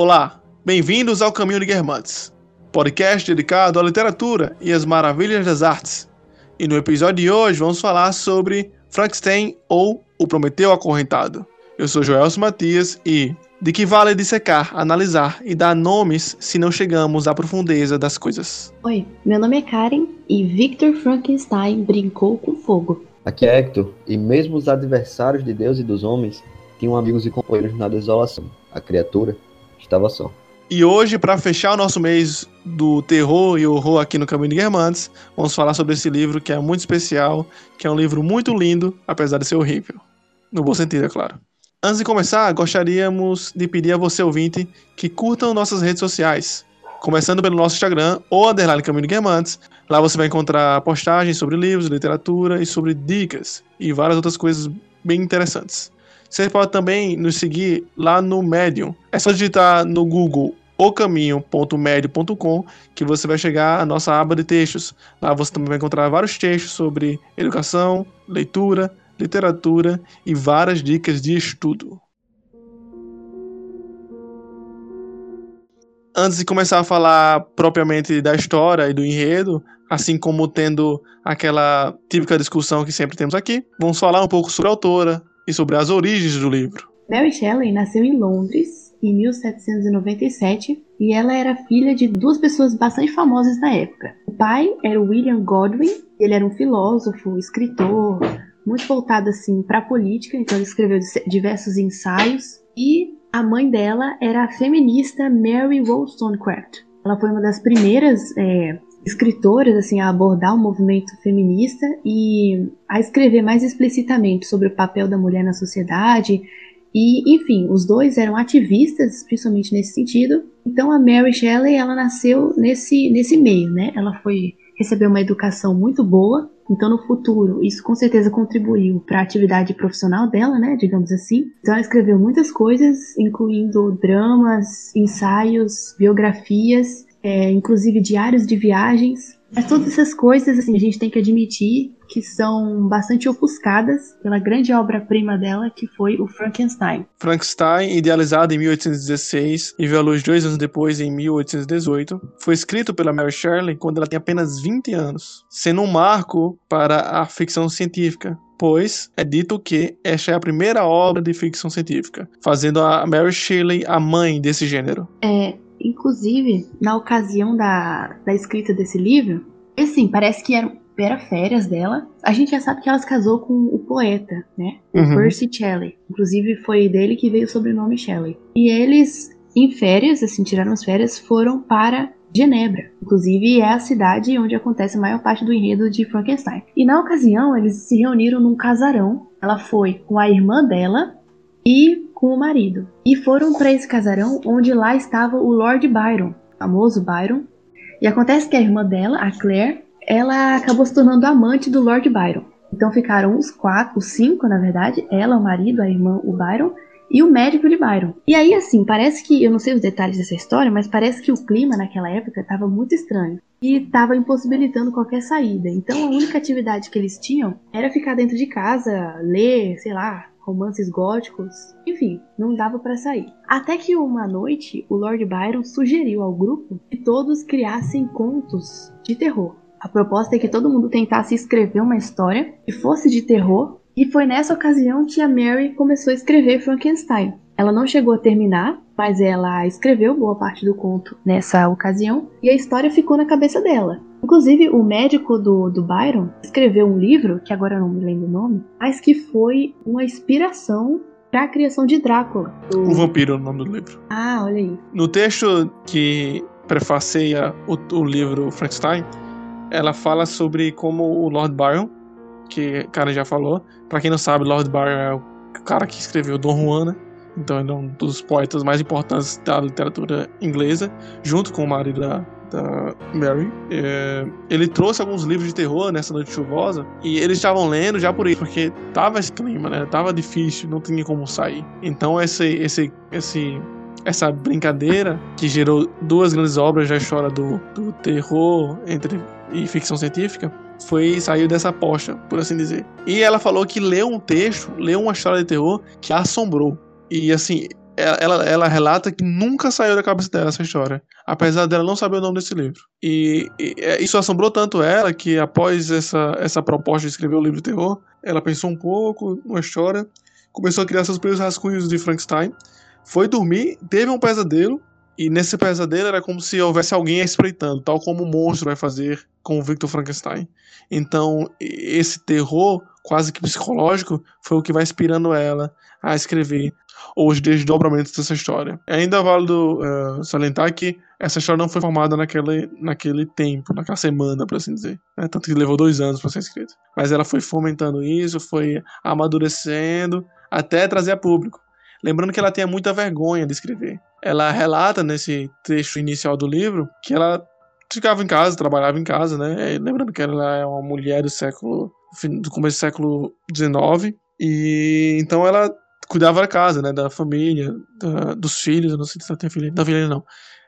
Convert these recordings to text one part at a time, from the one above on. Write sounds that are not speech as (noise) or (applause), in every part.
Olá, bem-vindos ao Caminho de Guermantes, podcast dedicado à literatura e às maravilhas das artes. E no episódio de hoje vamos falar sobre Frankenstein ou O Prometeu Acorrentado. Eu sou Joelson Matias e de que vale dissecar, analisar e dar nomes se não chegamos à profundeza das coisas? Oi, meu nome é Karen e Victor Frankenstein brincou com fogo. Aqui é Hector, e mesmo os adversários de Deus e dos homens tinham amigos e companheiros na desolação. A criatura estava só. E hoje, para fechar o nosso mês do terror e horror aqui no Caminho de Guermantes, vamos falar sobre esse livro que é muito especial, que é um livro muito lindo, apesar de ser horrível. No bom sentido, é claro. Antes de começar, gostaríamos de pedir a você, ouvinte, que curtam nossas redes sociais, começando pelo nosso Instagram, ou underline Caminho de Guermantes. Lá você vai encontrar postagens sobre livros, literatura e sobre dicas e várias outras coisas bem interessantes. Você pode também nos seguir lá no Medium. É só digitar no Google ocaminho.medium.com que você vai chegar à nossa aba de textos. Lá você também vai encontrar vários textos sobre educação, leitura, literatura e várias dicas de estudo. Antes de começar a falar propriamente da história e do enredo, assim como tendo aquela típica discussão que sempre temos aqui, vamos falar um pouco sobre a autora e sobre as origens do livro. Mary Shelley nasceu em Londres em 1797 e ela era filha de duas pessoas bastante famosas na época. O pai era William Godwin, ele era um filósofo, escritor, muito voltado assim para a política, então ele escreveu diversos ensaios e a mãe dela era a feminista Mary Wollstonecraft. Ela foi uma das primeiras é, escritoras assim a abordar o movimento feminista e a escrever mais explicitamente sobre o papel da mulher na sociedade. E, enfim, os dois eram ativistas, principalmente nesse sentido. Então a Mary Shelley, ela nasceu nesse nesse meio, né? Ela foi recebeu uma educação muito boa então, no futuro, isso com certeza contribuiu para a atividade profissional dela, né, digamos assim. Então, ela escreveu muitas coisas, incluindo dramas, ensaios, biografias, é, inclusive diários de viagens. Mas todas essas coisas, assim, a gente tem que admitir que são bastante ofuscadas pela grande obra-prima dela, que foi o Frankenstein. Frankenstein, idealizado em 1816 e viu a luz dois anos depois, em 1818, foi escrito pela Mary Shelley quando ela tinha apenas 20 anos, sendo um marco para a ficção científica, pois é dito que esta é a primeira obra de ficção científica, fazendo a Mary Shelley a mãe desse gênero. É, Inclusive, na ocasião da, da escrita desse livro, assim, parece que era, era férias dela. A gente já sabe que ela se casou com o poeta, né? Uhum. Percy Shelley. Inclusive, foi dele que veio o sobrenome Shelley. E eles, em férias, assim, tiraram as férias, foram para Genebra. Inclusive, é a cidade onde acontece a maior parte do enredo de Frankenstein. E na ocasião, eles se reuniram num casarão. Ela foi com a irmã dela e com o marido. E foram para esse casarão onde lá estava o Lord Byron, famoso Byron. E acontece que a irmã dela, a Claire, ela acabou se tornando amante do Lord Byron. Então ficaram os quatro, os cinco, na verdade, ela, o marido, a irmã, o Byron e o médico de Byron. E aí, assim, parece que, eu não sei os detalhes dessa história, mas parece que o clima naquela época estava muito estranho e estava impossibilitando qualquer saída. Então a única atividade que eles tinham era ficar dentro de casa, ler, sei lá, romances góticos, enfim, não dava para sair. Até que uma noite, o Lord Byron sugeriu ao grupo que todos criassem contos de terror. A proposta é que todo mundo tentasse escrever uma história que fosse de terror, e foi nessa ocasião que a Mary começou a escrever Frankenstein. Ela não chegou a terminar, mas ela escreveu boa parte do conto nessa ocasião e a história ficou na cabeça dela. Inclusive, o médico do, do Byron escreveu um livro, que agora eu não me lembro o nome, mas que foi uma inspiração para a criação de Drácula. Do... O Vampiro é o nome do livro. Ah, olha aí. No texto que prefaceia o, o livro Frankenstein, ela fala sobre como o Lord Byron, que o cara já falou, para quem não sabe, Lord Byron é o cara que escreveu Don Juan, né? Então ele é um dos poetas mais importantes da literatura inglesa, junto com o marido da, da Mary. É, ele trouxe alguns livros de terror nessa noite chuvosa e eles estavam lendo já por isso, porque tava esse clima, né? Tava difícil, não tinha como sair. Então esse, esse, esse essa brincadeira que gerou duas grandes obras da história do, do terror entre e ficção científica foi saiu dessa aposta, por assim dizer. E ela falou que leu um texto, leu uma história de terror que assombrou. E assim, ela, ela relata que nunca saiu da cabeça dela essa história, apesar dela não saber o nome desse livro. E, e é, isso assombrou tanto ela que após essa, essa proposta de escrever o livro de terror, ela pensou um pouco numa história, começou a criar seus primeiros rascunhos de Frankenstein, foi dormir, teve um pesadelo e nesse pesadelo era como se houvesse alguém espreitando, tal como o monstro vai fazer com o Victor Frankenstein. Então, esse terror, quase que psicológico, foi o que vai inspirando ela a escrever os desdobramentos dessa história. É ainda válido uh, salientar que essa história não foi formada naquele, naquele tempo, naquela semana, por assim dizer. Né? Tanto que levou dois anos para ser escrita. Mas ela foi fomentando isso, foi amadurecendo, até trazer a público. Lembrando que ela tinha muita vergonha de escrever. Ela relata nesse trecho inicial do livro que ela ficava em casa, trabalhava em casa, né? Lembrando que ela é uma mulher do século do começo do século XIX e então ela cuidava da casa, né? Da família, da, dos filhos. Eu não sei se ela tem filha, da filha não.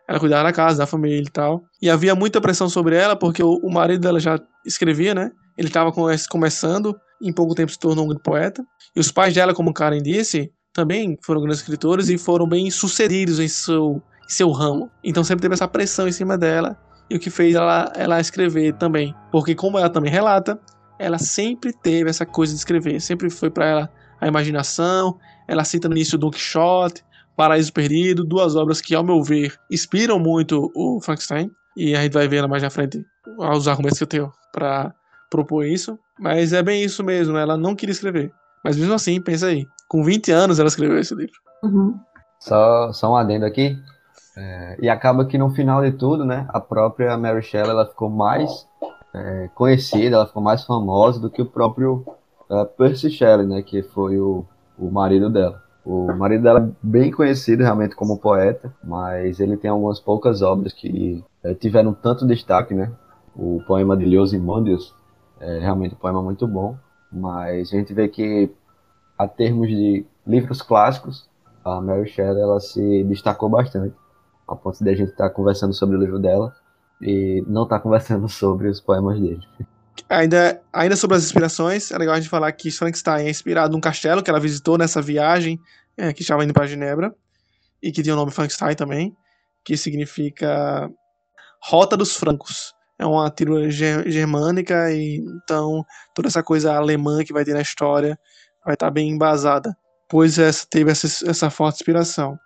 Ela cuidava da casa, da família e tal. E havia muita pressão sobre ela porque o, o marido dela já escrevia, né? Ele estava começando, em pouco tempo se tornou um grande poeta. E os pais dela, como Karen disse, também foram grandes escritores e foram bem sucedidos em seu, em seu ramo. Então sempre teve essa pressão em cima dela e o que fez ela, ela escrever também. Porque como ela também relata, ela sempre teve essa coisa de escrever, sempre foi para ela a imaginação. Ela cita no início Don Quixote, Paraíso Perdido, duas obras que, ao meu ver, inspiram muito o Frankenstein. E a gente vai ver mais na frente os argumentos que eu tenho para propor isso. Mas é bem isso mesmo, né? ela não queria escrever. Mas mesmo assim, pensa aí, com 20 anos ela escreveu esse livro. Uhum. Só, só um adendo aqui. É, e acaba que no final de tudo, né, a própria Mary Shelley ela ficou mais é, conhecida, ela ficou mais famosa do que o próprio uh, Percy Shelley, né, que foi o, o marido dela. O marido dela é bem conhecido realmente como poeta, mas ele tem algumas poucas obras que é, tiveram tanto destaque, né? O poema de Ozymandias é realmente um poema muito bom, mas a gente vê que a termos de livros clássicos, a Mary Shelley ela se destacou bastante, a ponto de a gente estar tá conversando sobre o livro dela e não estar tá conversando (laughs) sobre os poemas dele. Ainda, ainda sobre as inspirações, é legal a gente falar que Frankenstein é inspirado num castelo que ela visitou nessa viagem é, que estava indo para Genebra e que tinha o nome Frankenstein também, que significa Rota dos Francos. É uma tribo germânica e então toda essa coisa alemã que vai ter na história vai estar tá bem embasada, pois essa teve essa, essa forte inspiração.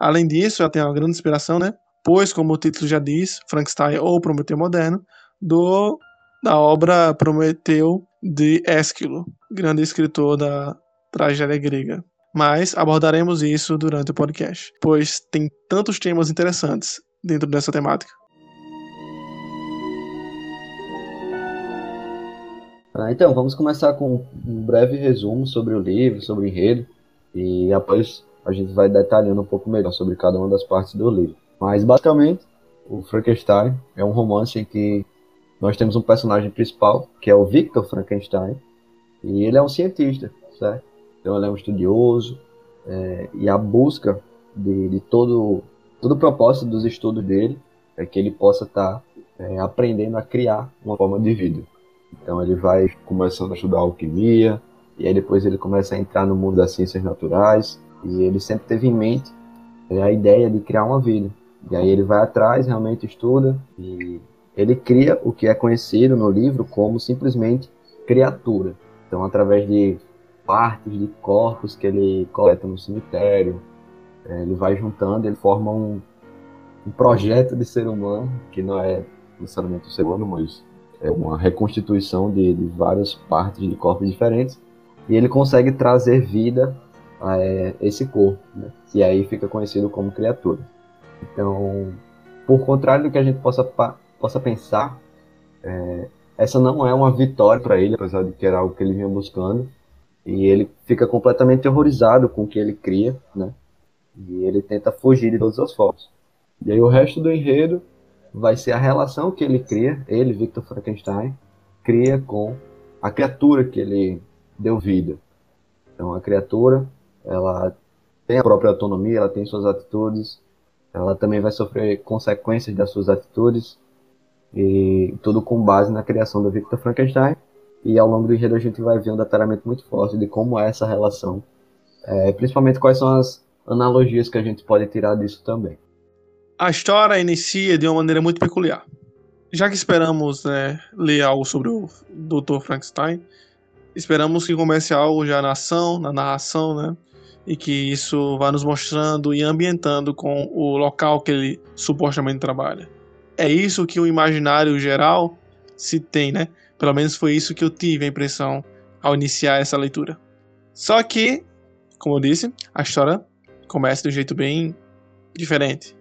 Além disso, ela tem uma grande inspiração, né? Pois, como o título já diz, Frankenstein ou Prometeu Moderno, do da obra Prometeu de Ésquilo, grande escritor da tragédia grega. Mas abordaremos isso durante o podcast, pois tem tantos temas interessantes dentro dessa temática. Ah, então, vamos começar com um breve resumo sobre o livro, sobre o enredo, e após a gente vai detalhando um pouco melhor sobre cada uma das partes do livro. Mas, basicamente, o Frankenstein é um romance em que nós temos um personagem principal, que é o Victor Frankenstein, e ele é um cientista, certo? Então ele é um estudioso, é, e a busca de, de, todo, todo o propósito dos estudos dele é que ele possa estar tá, é, aprendendo a criar uma forma de vida. Então ele vai começando a estudar alquimia, e aí depois ele começa a entrar no mundo das ciências naturais, e ele sempre teve em mente é, a ideia de criar uma vida. E aí ele vai atrás, realmente estuda, e ele cria o que é conhecido no livro como simplesmente criatura. Então, através de partes de corpos que ele coleta no cemitério, é, ele vai juntando, ele forma um, um projeto de ser humano, que não é necessariamente o ser humano, mas é uma reconstituição de, de várias partes de corpos diferentes, e ele consegue trazer vida a é, esse corpo, né? e aí fica conhecido como criatura. Então, por contrário do que a gente possa possa pensar, é, essa não é uma vitória para ele, apesar de que era algo que ele vinha buscando. E ele fica completamente horrorizado com o que ele cria, né? E ele tenta fugir de todas as formas. E aí o resto do enredo vai ser a relação que ele cria, ele, Victor Frankenstein, cria com a criatura que ele deu vida. Então a criatura, ela tem a própria autonomia, ela tem suas atitudes, ela também vai sofrer consequências das suas atitudes, e tudo com base na criação do Victor Frankenstein. E ao longo do enredo a gente vai ver um detalhamento muito forte de como é essa relação. É, principalmente quais são as analogias que a gente pode tirar disso também. A história inicia de uma maneira muito peculiar. Já que esperamos né, ler algo sobre o Dr. Frankenstein, esperamos que comece algo já na ação, na narração, né? E que isso vá nos mostrando e ambientando com o local que ele supostamente trabalha. É isso que o imaginário geral se tem, né? Pelo menos foi isso que eu tive a impressão ao iniciar essa leitura. Só que, como eu disse, a história começa de um jeito bem diferente.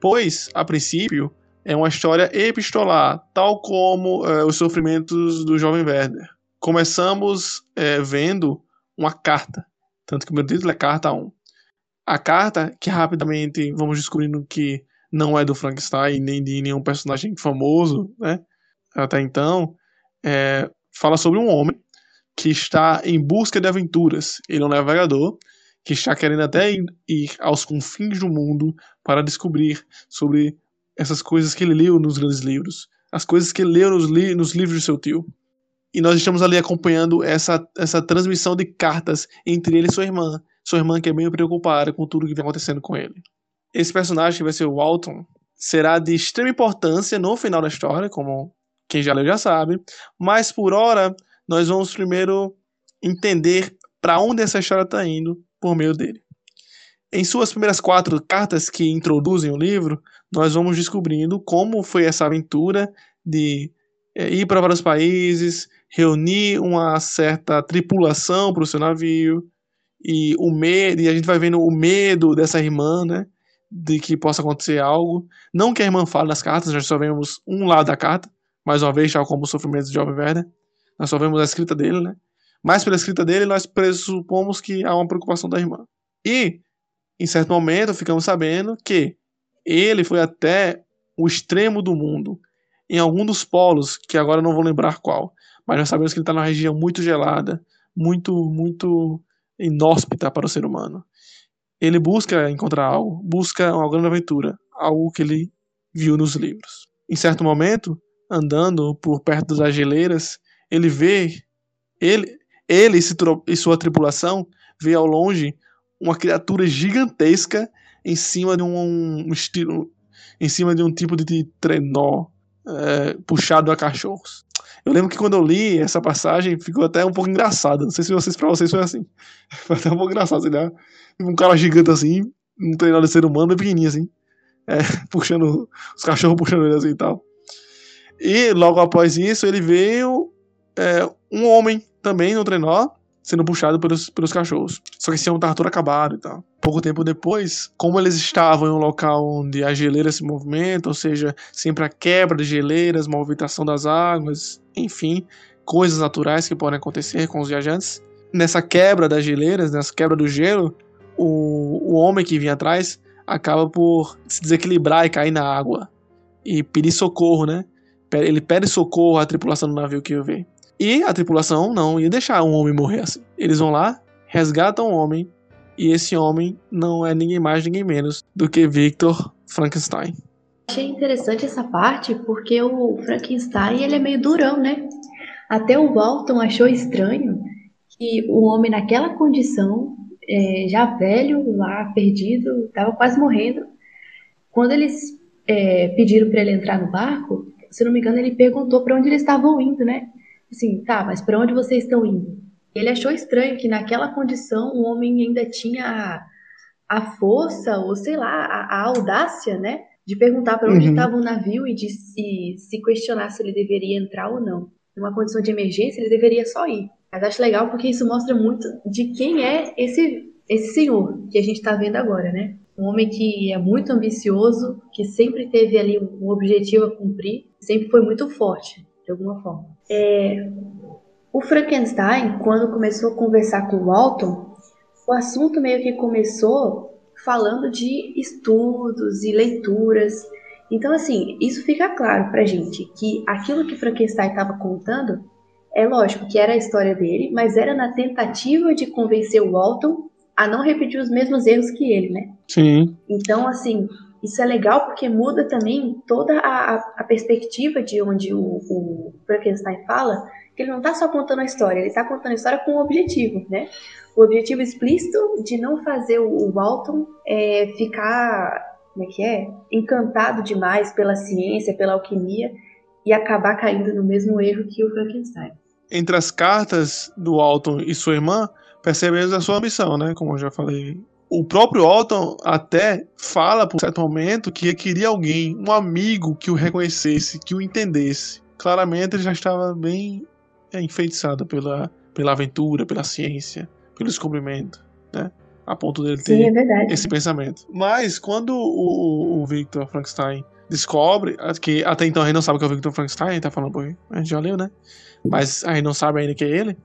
Pois, a princípio, é uma história epistolar, tal como é, os sofrimentos do jovem Werner. Começamos é, vendo uma carta, tanto que o meu título é Carta 1. A carta, que rapidamente vamos descobrindo que não é do Frankenstein, nem de nenhum personagem famoso, né? Até então, é, fala sobre um homem que está em busca de aventuras. Ele é um navegador que está querendo até ir aos confins do mundo para descobrir sobre essas coisas que ele leu nos grandes livros, as coisas que ele leu nos, li nos livros de seu tio. E nós estamos ali acompanhando essa, essa transmissão de cartas entre ele e sua irmã. Sua irmã que é bem preocupada com tudo que vem acontecendo com ele. Esse personagem, que vai ser o Walton, será de extrema importância no final da história, como quem já leu já sabe, mas por hora nós vamos primeiro entender para onde essa história está indo por meio dele. Em suas primeiras quatro cartas que introduzem o livro, nós vamos descobrindo como foi essa aventura de é, ir para vários países, reunir uma certa tripulação para o seu navio, e o medo, e a gente vai vendo o medo dessa irmã, né? De que possa acontecer algo. Não que a irmã fale nas cartas, nós só vemos um lado da carta, mais uma vez, tal como o sofrimento de Jovem Werner. Nós só vemos a escrita dele, né? Mas pela escrita dele, nós pressupomos que há uma preocupação da irmã. E, em certo momento, ficamos sabendo que ele foi até o extremo do mundo, em algum dos polos, que agora não vou lembrar qual, mas nós sabemos que ele está numa região muito gelada, muito, muito inóspita para o ser humano. Ele busca encontrar algo, busca uma grande aventura, algo que ele viu nos livros. Em certo momento, andando por perto das geleiras, ele vê ele ele e sua tripulação vê ao longe uma criatura gigantesca em cima de um, um estilo, em cima de um tipo de trenó é, puxado a cachorros. Eu lembro que quando eu li essa passagem ficou até um pouco engraçado. Não sei se vocês para vocês foi assim. (laughs) Foi até um pouco engraçado, assim, né? Um cara gigante assim, um trenó de ser humano, bem pequenininho assim, é, (laughs) puxando os cachorros puxando ele assim e tal. E logo após isso ele veio é, um homem também no trenó, sendo puxado pelos, pelos cachorros. Só que esse homem estava todo acabado e tal. Pouco tempo depois, como eles estavam em um local onde a geleira se movimenta, ou seja, sempre a quebra de geleiras, movimentação das águas, enfim, coisas naturais que podem acontecer com os viajantes. Nessa quebra das geleiras, nessa quebra do gelo, o, o homem que vinha atrás acaba por se desequilibrar e cair na água. E pedir socorro, né? Ele pede socorro à tripulação do navio que vê. E a tripulação não ia deixar um homem morrer assim. Eles vão lá, resgatam o homem, e esse homem não é ninguém mais, ninguém menos do que Victor Frankenstein. Achei interessante essa parte porque o Frankenstein ele é meio durão, né? Até o Walton achou estranho que o homem naquela condição, é, já velho, lá perdido, estava quase morrendo. Quando eles é, pediram para ele entrar no barco, se não me engano, ele perguntou para onde eles estavam indo, né? Assim, tá, mas para onde vocês estão indo? Ele achou estranho que naquela condição o homem ainda tinha a, a força, ou sei lá, a, a audácia, né? De perguntar para onde uhum. estava o navio e de se, se questionar se ele deveria entrar ou não. Numa condição de emergência, ele deveria só ir. Mas acho legal porque isso mostra muito de quem é esse, esse senhor que a gente está vendo agora, né? Um homem que é muito ambicioso, que sempre teve ali um objetivo a cumprir, sempre foi muito forte de alguma forma. É, o Frankenstein, quando começou a conversar com o Walton, o assunto meio que começou falando de estudos e leituras. Então, assim, isso fica claro pra gente que aquilo que Frankenstein estava contando é lógico que era a história dele, mas era na tentativa de convencer o Walton a não repetir os mesmos erros que ele, né? Sim. Então, assim, Isso é legal porque muda também toda a, a perspectiva de onde o, o Frankenstein fala, que ele não está só contando a história, ele está contando a história com um objetivo, né? O objetivo explícito de não fazer o, o Walton é, ficar, como é que é? Encantado demais pela ciência, pela alquimia e acabar caindo no mesmo erro que o Frankenstein. Entre as cartas do Walton e sua irmã, percebemos a sua ambição, né? Como eu já falei. O próprio Alton até fala, por certo momento, que queria alguém, um amigo que o reconhecesse, que o entendesse. Claramente ele já estava bem é, enfeitiçado pela, pela aventura, pela ciência, pelo descobrimento, né? A ponto dele ter Sim, é esse pensamento. Mas quando o, o Victor Frankenstein descobre, que até então a gente não sabe que é o Victor Frankenstein, tá falando por a gente já leu, né? Mas a gente não sabe ainda que é ele.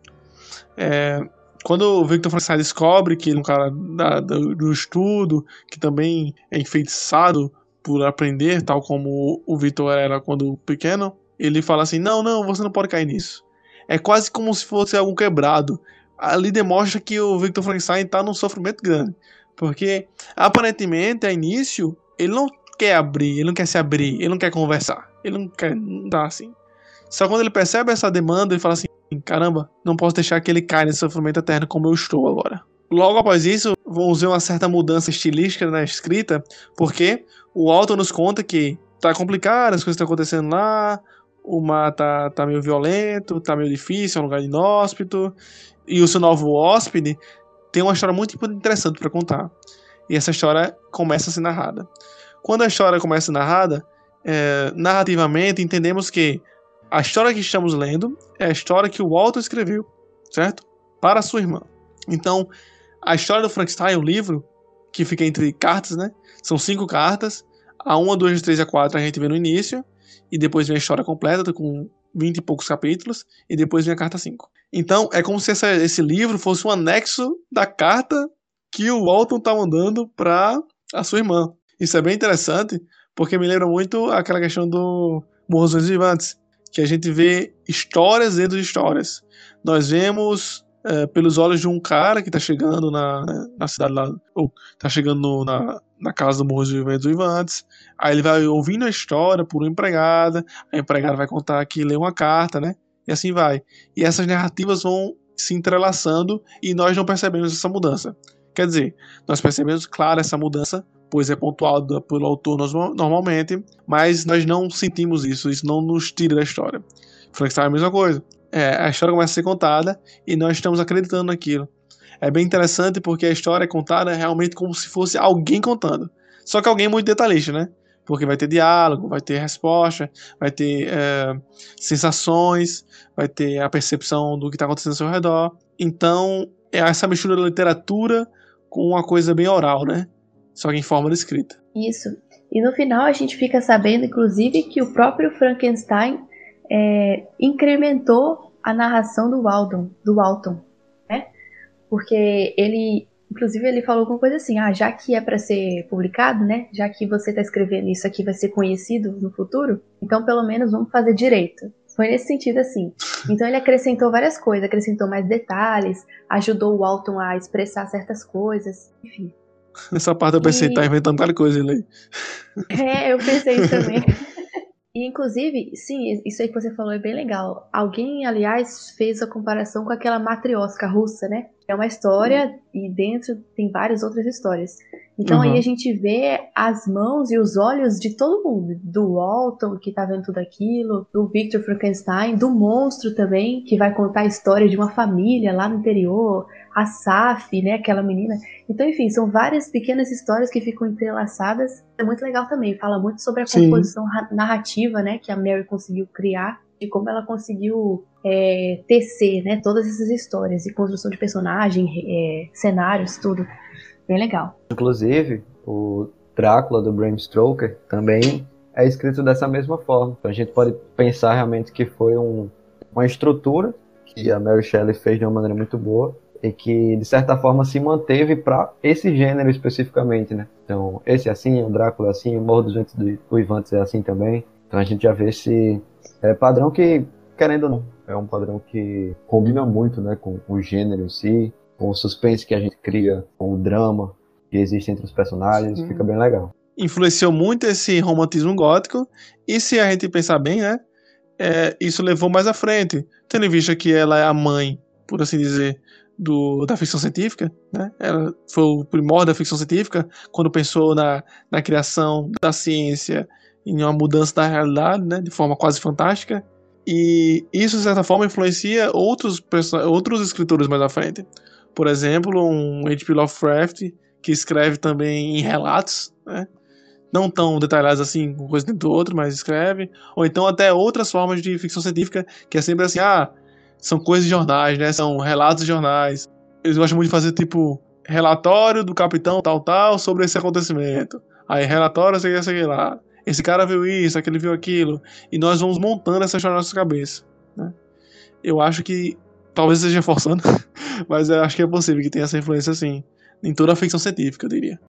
É, quando o Victor Frankenstein descobre que ele é um cara da, do, do, estudo, que também é enfeitiçado por aprender, tal como o Victor era quando pequeno, ele fala assim: Não, não, você não pode cair nisso. É quase como se fosse algo quebrado. Ali demonstra que o Victor Frankenstein está num sofrimento grande. Porque, aparentemente, a início, ele não quer abrir, ele não quer se abrir, ele não quer conversar. Ele não quer estar assim. Só quando ele percebe essa demanda, ele fala assim: caramba, não posso deixar que ele caia nesse sofrimento eterno como eu estou agora. Logo após isso, vamos ver uma certa mudança estilística na escrita, porque o autor nos conta que tá complicado, as coisas estão acontecendo lá, o mar tá, tá meio violento, tá meio difícil, é um lugar inóspito, e o seu novo hóspede tem uma história muito interessante para contar. E essa história começa a ser narrada. Quando a história começa a ser narrada, é, narrativamente entendemos que a história que estamos lendo é a história que o Walter escreveu, certo? Para sua irmã. Então, a história do Frankenstein, o livro, que fica entre cartas, né? São cinco cartas. A 1, a 2, a 3 e a 4 a gente vê no início. E depois vem a história completa, com 20 e poucos capítulos. E depois vem a carta 5. Então, é como se essa, esse livro fosse um anexo da carta que o Walton tá mandando para a sua irmã. Isso é bem interessante, porque me lembra muito aquela questão do Morros Vivantes, que a gente vê histórias dentro de histórias. Nós vemos é, pelos olhos de um cara que está chegando na, na cidade lá, ou está chegando no, na, na casa do Morro dos Vivantes, aí ele vai ouvindo a história por uma empregada, a empregada vai contar que lê uma carta, né? E assim vai. E essas narrativas vão se entrelaçando e nós não percebemos essa mudança. Quer dizer, nós percebemos, claro, essa mudança pois é pontuado pelo autor normalmente, mas nós não sentimos isso, isso não nos tira da história. Frankenstein é a mesma coisa. É, a história começa a ser contada e nós estamos acreditando naquilo. É bem interessante porque a história é contada realmente como se fosse alguém contando. Só que alguém muito detalhista, né? Porque vai ter diálogo, vai ter resposta, vai ter é, sensações, vai ter a percepção do que está acontecendo ao seu redor. Então, é essa mistura da literatura com uma coisa bem oral, né? Só que em forma de escrita. Isso. E no final a gente fica sabendo, inclusive, que o próprio Frankenstein é, incrementou a narração do Walton, do Walton, né? Porque ele, inclusive, ele falou alguma coisa assim: ah, já que é para ser publicado, né? Já que você está escrevendo isso aqui vai ser conhecido no futuro, então pelo menos vamos fazer direito. Foi nesse sentido assim. (laughs) Então ele acrescentou várias coisas, acrescentou mais detalhes, ajudou o Walton a expressar certas coisas, enfim. Nessa parte eu pensei, e... tá inventando tal coisa ele aí. É, eu pensei também. (laughs) E, inclusive, sim, isso aí que você falou é bem legal. Alguém, aliás, fez a comparação com aquela matriosca russa, né? É uma história e dentro tem várias outras histórias. Então uhum. aí a gente vê as mãos e os olhos de todo mundo. Do Walton, que tá vendo tudo aquilo, do Victor Frankenstein, do monstro também, que vai contar a história de uma família lá no interior, a Saf, né, aquela menina. Então, enfim, são várias pequenas histórias que ficam entrelaçadas. É muito legal também, fala muito sobre a composição Sim. narrativa, né, que a Mary conseguiu criar e como ela conseguiu é, tecer, né, todas essas histórias e construção de personagem, é, cenários, tudo. Bem legal. Inclusive, o Drácula do Bram Stoker também é escrito dessa mesma forma. Então a gente pode pensar realmente que foi um, uma estrutura que a Mary Shelley fez de uma maneira muito boa e que de certa forma se manteve para esse gênero especificamente, né? Então, esse é assim, o Drácula é assim, o Morro dos Ventos do Ivantes é assim também. Então a gente já vê esse é, padrão que, querendo ou não, é um padrão que combina muito, né, com o gênero em si, com o suspense que a gente cria, com o drama que existe entre os personagens, Sim. fica bem legal. influenciou muito esse romantismo gótico, e se a gente pensar bem, né, é, isso levou mais à frente, tendo em vista que ela é a mãe, por assim dizer, do, da ficção científica, né? Ela foi o primórdio da ficção científica quando pensou na, na criação da ciência em uma mudança da realidade, né? De forma quase fantástica. E isso, de certa forma, influencia outros, outros escritores mais à frente. Por exemplo, um H.P. Lovecraft, que escreve também em relatos, né? não tão detalhados assim, coisa dentro do outro, mas escreve. Ou então até outras formas de ficção científica, que é sempre assim, ah, são coisas de jornais, né? São relatos de jornais. Eles gostam muito de fazer, tipo, relatório do capitão tal, tal, sobre esse acontecimento. Aí, relatório, sei, sei lá. Esse cara viu isso, aquele viu aquilo. E nós vamos montando essa história na nossa cabeça, né? Eu acho que, talvez esteja forçando, (laughs) mas eu acho que é possível que tenha essa influência, assim, em toda a ficção científica, eu diria.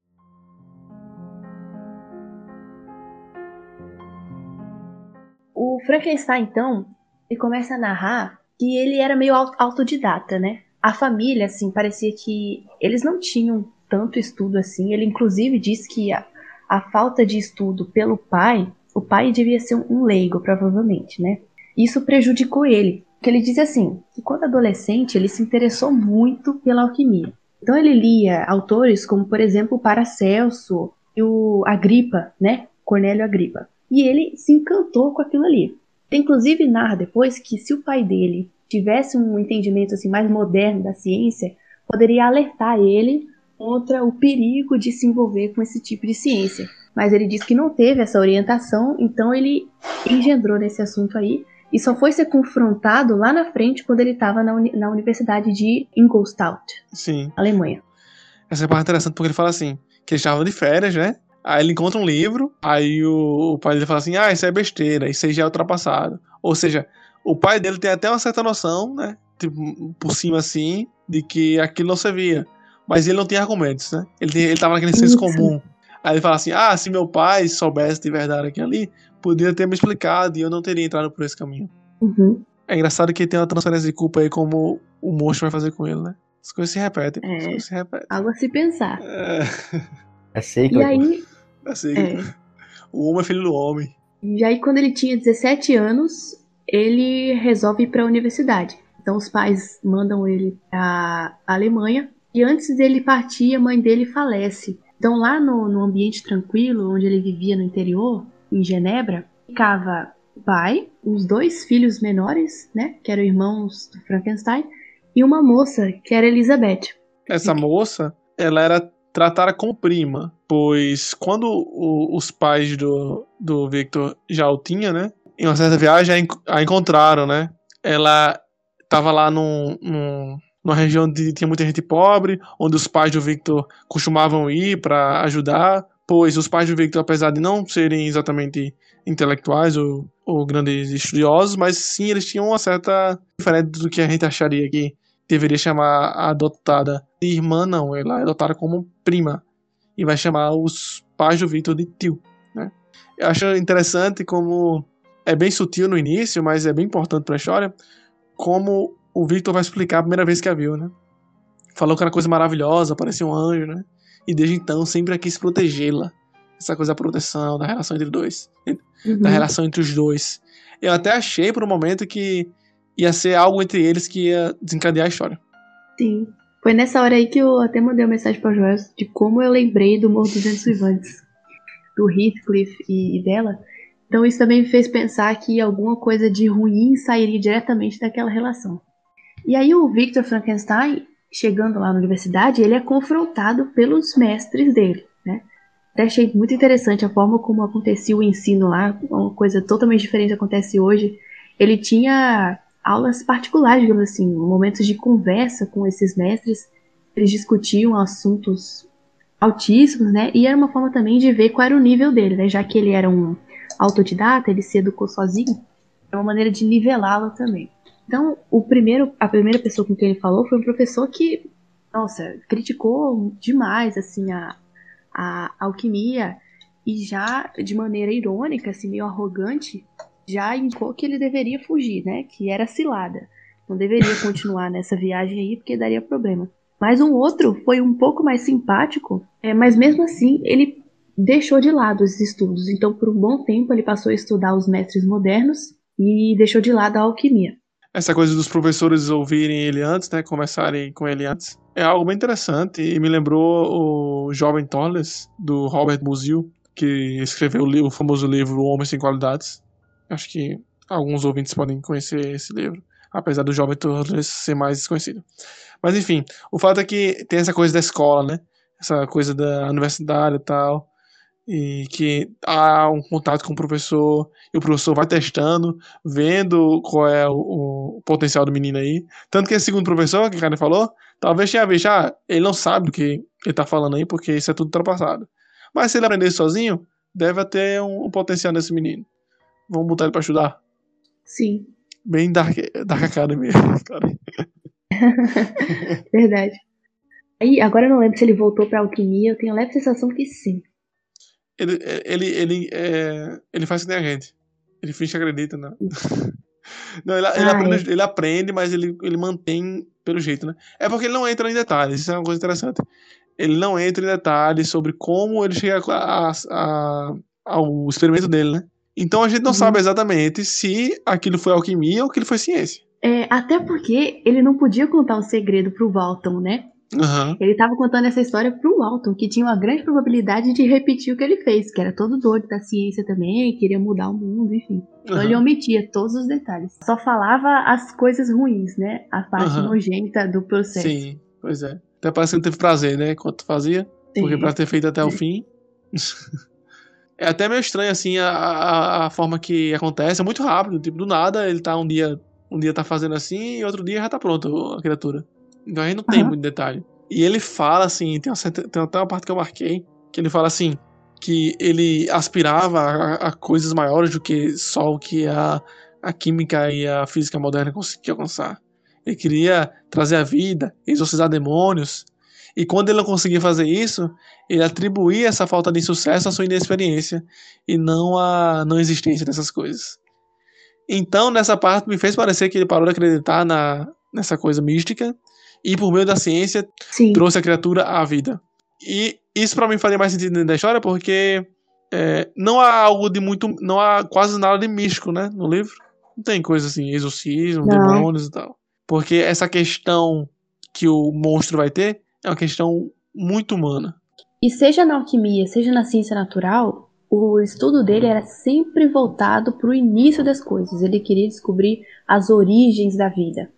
O Frankenstein, então, ele começa a narrar que ele era meio autodidata, né? A família, assim, parecia que eles não tinham tanto estudo assim. Ele, inclusive, disse que a, a falta de estudo pelo pai, o pai devia ser um, leigo, provavelmente, né? Isso prejudicou ele. Porque ele diz assim, que quando adolescente ele se interessou muito pela alquimia. Então ele lia autores como, por exemplo, Paracelso e o Agripa, né? Cornélio Agripa. E ele se encantou com aquilo ali. Inclusive, narra depois que se o pai dele tivesse um entendimento assim mais moderno da ciência, poderia alertar ele contra o perigo de se envolver com esse tipo de ciência. Mas ele diz que não teve essa orientação, então ele engendrou nesse assunto aí e só foi ser confrontado lá na frente quando ele estava na, uni na Universidade de Ingolstadt, Sim. Alemanha. Essa é parte interessante porque ele fala assim, que ele estava de férias, né? Aí ele encontra um livro, aí o, o pai dele fala assim: ah, isso é besteira, isso aí já é ultrapassado. Ou seja, o pai dele tem até uma certa noção, né? Tipo, por cima assim, de que aquilo não servia. Mas ele não tinha argumentos, né? Ele, ele tava naquele senso comum. Aí ele fala assim: ah, se meu pai soubesse de verdade aqui ali, poderia ter me explicado e eu não teria entrado por esse caminho. Uhum. É engraçado que tem uma transferência de culpa aí, como o monstro vai fazer com ele, né? As coisas se repetem. É, as coisas se repetem. Algo a se pensar. É. (laughs) É cíclico. E aí, Assim, (laughs) O homem é filho do homem. E aí, quando ele tinha 17 anos, ele resolve ir para a universidade. Então, os pais mandam ele para a Alemanha. E antes dele partir, a mãe dele falece. Então, lá no, no ambiente tranquilo, onde ele vivia no interior, em Genebra, ficava o pai, os dois filhos menores, né, que eram irmãos do Frankenstein, e uma moça, que era Elizabeth. Essa moça, ela era tratada como prima, pois quando o, os pais do, do Victor já o tinham, né? Em uma certa viagem a encontraram, né? Ela estava lá num, num, numa região onde tinha muita gente pobre, onde os pais do Victor costumavam ir para ajudar, pois os pais do Victor, apesar de não serem exatamente intelectuais ou, ou grandes estudiosos, mas sim eles tinham uma certa diferença do que a gente acharia que deveria chamar a adotada de irmã, não. Ela é adotada como prima. E vai chamar os pais do Victor de tio. Né? Eu acho interessante como é bem sutil no início, mas é bem importante para a história, como o Victor vai explicar a primeira vez que a viu, né? Falou que era coisa maravilhosa, parecia um anjo, né? E desde então sempre quis protegê-la. Essa coisa da proteção, da relação entre dois. Uhum. Da relação entre os dois. Eu até achei por um momento que ia ser algo entre eles que ia desencadear a história. Sim. Foi nessa hora aí que eu até mandei uma mensagem para Joel de como eu lembrei do Morro dos Vivantes, do Heathcliff e, e dela. Então isso também me fez pensar que alguma coisa de ruim sairia diretamente daquela relação. E aí o Victor Frankenstein, chegando lá na universidade, ele é confrontado pelos mestres dele, né? Até achei muito interessante a forma como acontecia o ensino lá, uma coisa totalmente diferente acontece hoje. Ele tinha aulas particulares, digamos assim, momentos de conversa com esses mestres. Eles discutiam assuntos altíssimos, né? E era uma forma também de ver qual era o nível dele, né? Já que ele era um autodidata, ele se educou sozinho, é uma maneira de nivelá-lo também. Então, o primeiro, a primeira pessoa com quem ele falou foi um professor que, nossa, criticou demais, assim, a, a alquimia e já de maneira irônica, assim, meio arrogante, já indicou que ele deveria fugir, né? Que era cilada. Não deveria (laughs) continuar nessa viagem aí, porque daria problema. Mas um outro foi um pouco mais simpático, é, mas mesmo assim ele deixou de lado os estudos. Então, por um bom tempo, ele passou a estudar os mestres modernos e deixou de lado a alquimia. Essa coisa dos professores ouvirem ele antes, né, conversarem com ele antes, é algo bem interessante e me lembrou o Jovem Torles, do Robert Musil, que escreveu o, o famoso livro O Homem Sem Qualidades. Acho que alguns ouvintes podem conhecer esse livro, apesar do Jovem Torres ser mais desconhecido. Mas enfim, o fato é que tem essa coisa da escola, né? Essa coisa da universidade e tal e que há um contato com o professor e o professor vai testando, vendo qual é o, o potencial do menino aí. Tanto que esse segundo professor que o cara falou, talvez tenha visto, ah, ele não sabe o que ele tá falando aí, porque isso é tudo ultrapassado. Mas se ele aprender sozinho, deve ter um, um potencial nesse menino. Vamos botar ele pra estudar? Sim. Bem Dark, dark Academy. (laughs) (laughs) Verdade. Aí, agora eu não lembro se ele voltou pra alquimia, eu tenho a leve sensação que sim ele, ele, ele, é, ele faz que nem a gente. Ele finge que acredita, né? (laughs) Não, ele, ele, aprende, ele, aprende, mas ele, ele mantém pelo jeito, né? É porque ele não entra em detalhes, isso é uma coisa interessante. Ele não entra em detalhes sobre como ele chega a, a, ao experimento dele, né? Então a gente não uhum. sabe exatamente se aquilo foi alquimia ou aquilo foi ciência. É, até porque ele não podia contar o segredo pro Walton, né? Uhum. Ele estava contando essa história pro Walton, que tinha uma grande probabilidade de repetir o que ele fez, que era todo doido da ciência também, queria mudar o mundo, enfim. Então uhum. ele omitia todos os detalhes. Só falava as coisas ruins, né? A parte uhum. nojenta do processo. Sim, pois é. Até parece que não teve prazer, né? Enquanto fazia. Sim. Porque pra ter feito até Sim. o fim. É até meio estranho, assim, a, a, a, forma que acontece. É muito rápido. Tipo, do nada ele tá um dia. Um dia tá fazendo assim e outro dia já tá pronto a criatura. Então aí não tem uhum. muito detalhe. E ele fala assim, tem, uma, tem até uma parte que eu marquei, que ele fala assim, que ele aspirava a, a coisas maiores do que só o que a, a química e a física moderna conseguiam alcançar. Ele queria trazer a vida, exorcizar demônios. E quando ele não conseguia fazer isso, ele atribuía essa falta de sucesso à sua inexperiência e não à não existência dessas coisas. Então, nessa parte, me fez parecer que ele parou de acreditar na, nessa coisa mística e por meio da ciência Sim. trouxe a criatura à vida. E isso para mim faria mais sentido dentro da história porque é, não há algo de muito. Não há quase nada de místico, né? No livro. Não tem coisa assim, exorcismo, não. demônios e tal. Porque essa questão que o monstro vai ter é uma questão muito humana. E seja na alquimia, seja na ciência natural, o estudo dele era sempre voltado para o início das coisas. Ele queria descobrir as origens da vida.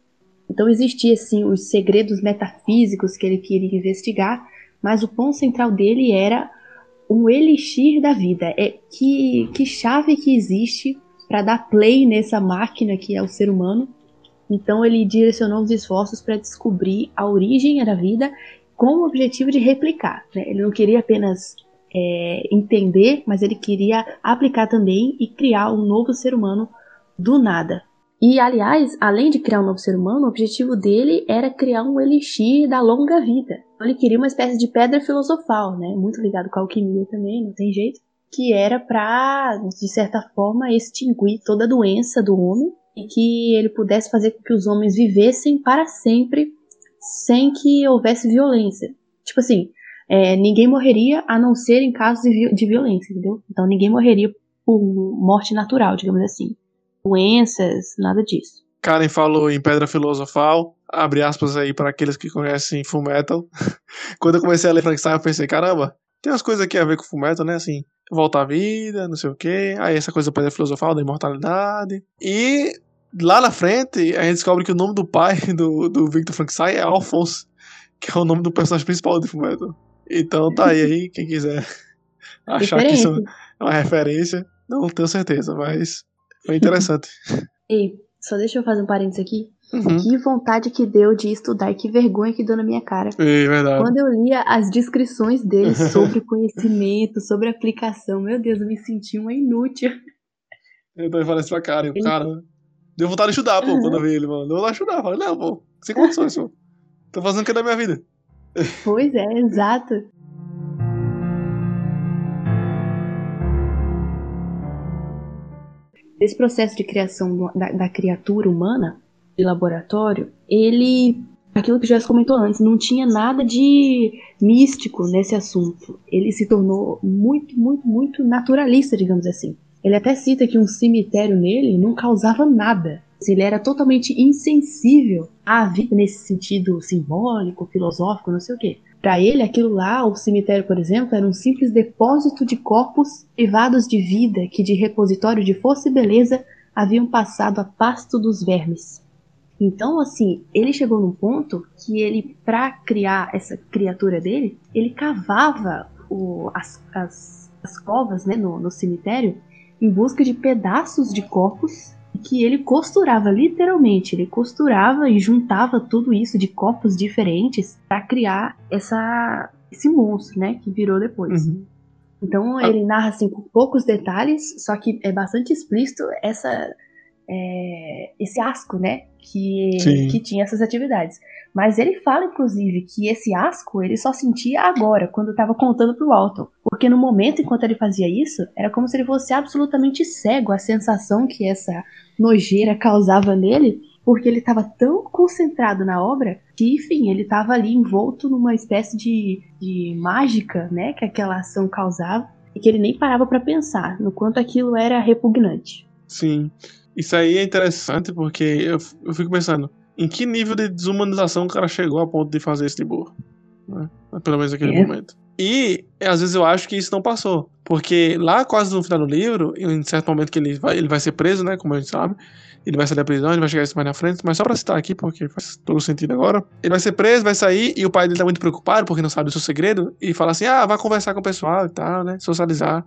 Então existia sim os segredos metafísicos que ele queria investigar, mas o ponto central dele era um elixir da vida. É que, que chave que existe para dar play nessa máquina que é o ser humano. Então ele direcionou os esforços para descobrir a origem da vida com o objetivo de replicar. Né? Ele não queria apenas é, entender, mas ele queria aplicar também e criar um novo ser humano do nada. E, aliás, além de criar um novo ser humano, o objetivo dele era criar um elixir da longa vida. Então, ele queria uma espécie de pedra filosofal, né? Muito ligado com a alquimia também, não tem jeito. Que era para, de certa forma, extinguir toda a doença do homem e que ele pudesse fazer com que os homens vivessem para sempre sem que houvesse violência. Tipo assim, é, ninguém morreria a não ser em casos de, de violência, entendeu? Então ninguém morreria por morte natural, digamos assim doenças, nada disso. Karen falou em Pedra Filosofal, abre aspas aí para aqueles que conhecem Full Metal. (laughs) Quando eu comecei a ler Frankenstein, eu pensei, caramba, tem umas coisas aqui a ver com Full Metal, né? Assim, volta à vida, não sei o quê. Aí essa coisa Filosofal, da imortalidade. E lá na frente, a gente descobre que o nome do pai (laughs) do, do Victor Frankenstein é Alphonse, que é o nome do personagem principal do Full Metal. Então tá aí, aí quem quiser (laughs) achar que isso é uma referência. Não tenho certeza, mas foi interessante. (laughs) Ei, só deixa eu fazer um parênteses aqui. Uhum. Que vontade que deu de estudar, que vergonha que deu na minha cara. É verdade. Quando eu lia as descrições dele (laughs) sobre conhecimento, sobre aplicação, meu Deus, eu me senti uma inútil. Eu também falei isso pra cara, e o cara, deu vontade de estudar, pô, quando eu vi ele, mano. Deu vontade de estudar. Eu falei, não, pô, sem condições, pô. Tô fazendo o que da minha vida. Pois é, exato. Esse processo de criação da, da criatura humana de laboratório, ele aquilo que já se comentou antes, não tinha nada de místico nesse assunto. Ele se tornou muito, muito, muito naturalista, digamos assim. Ele até cita que um cemitério nele não causava nada. Ele era totalmente insensível à vida nesse sentido simbólico, filosófico, não sei o quê. Para ele, aquilo lá, o cemitério, por exemplo, era um simples depósito de corpos privados de vida que, de repositório de força e beleza, haviam passado a pasto dos vermes. Então, assim, ele chegou num ponto que ele, para criar essa criatura dele, ele cavava o, as, as, as, covas né, no, no cemitério em busca de pedaços de corpos que ele costurava literalmente, ele costurava e juntava tudo isso de corpos diferentes para criar essa esse monstro, né, que virou depois. Uhum. Então ele narra assim com poucos detalhes, só que é bastante explícito essa é, esse asco, né, que, que tinha essas atividades. Mas ele fala, inclusive, que esse asco ele só sentia agora, quando estava contando pro Walton. Porque no momento enquanto ele fazia isso, era como se ele fosse absolutamente cego à sensação que essa nojeira causava nele, porque ele estava tão concentrado na obra que, enfim, ele estava ali envolto numa espécie de, de mágica, né, que aquela ação causava, e que ele nem parava para pensar no quanto aquilo era repugnante. Sim. Isso aí é interessante porque eu, eu fico pensando, em que nível de desumanização o cara chegou a ponto de fazer esse tipo? Né? Pelo menos naquele é. momento. E às vezes eu acho que isso não passou. Porque lá quase no final do livro, em certo momento que ele vai, ele vai ser preso, né? Como a gente sabe. Ele vai sair da prisão, ele vai chegar isso mais na frente, mas só pra citar aqui, porque faz todo sentido agora. Ele vai ser preso, vai sair, e o pai dele tá muito preocupado, porque não sabe o seu segredo, e fala assim: ah, vai conversar com o pessoal e tal, né? Socializar.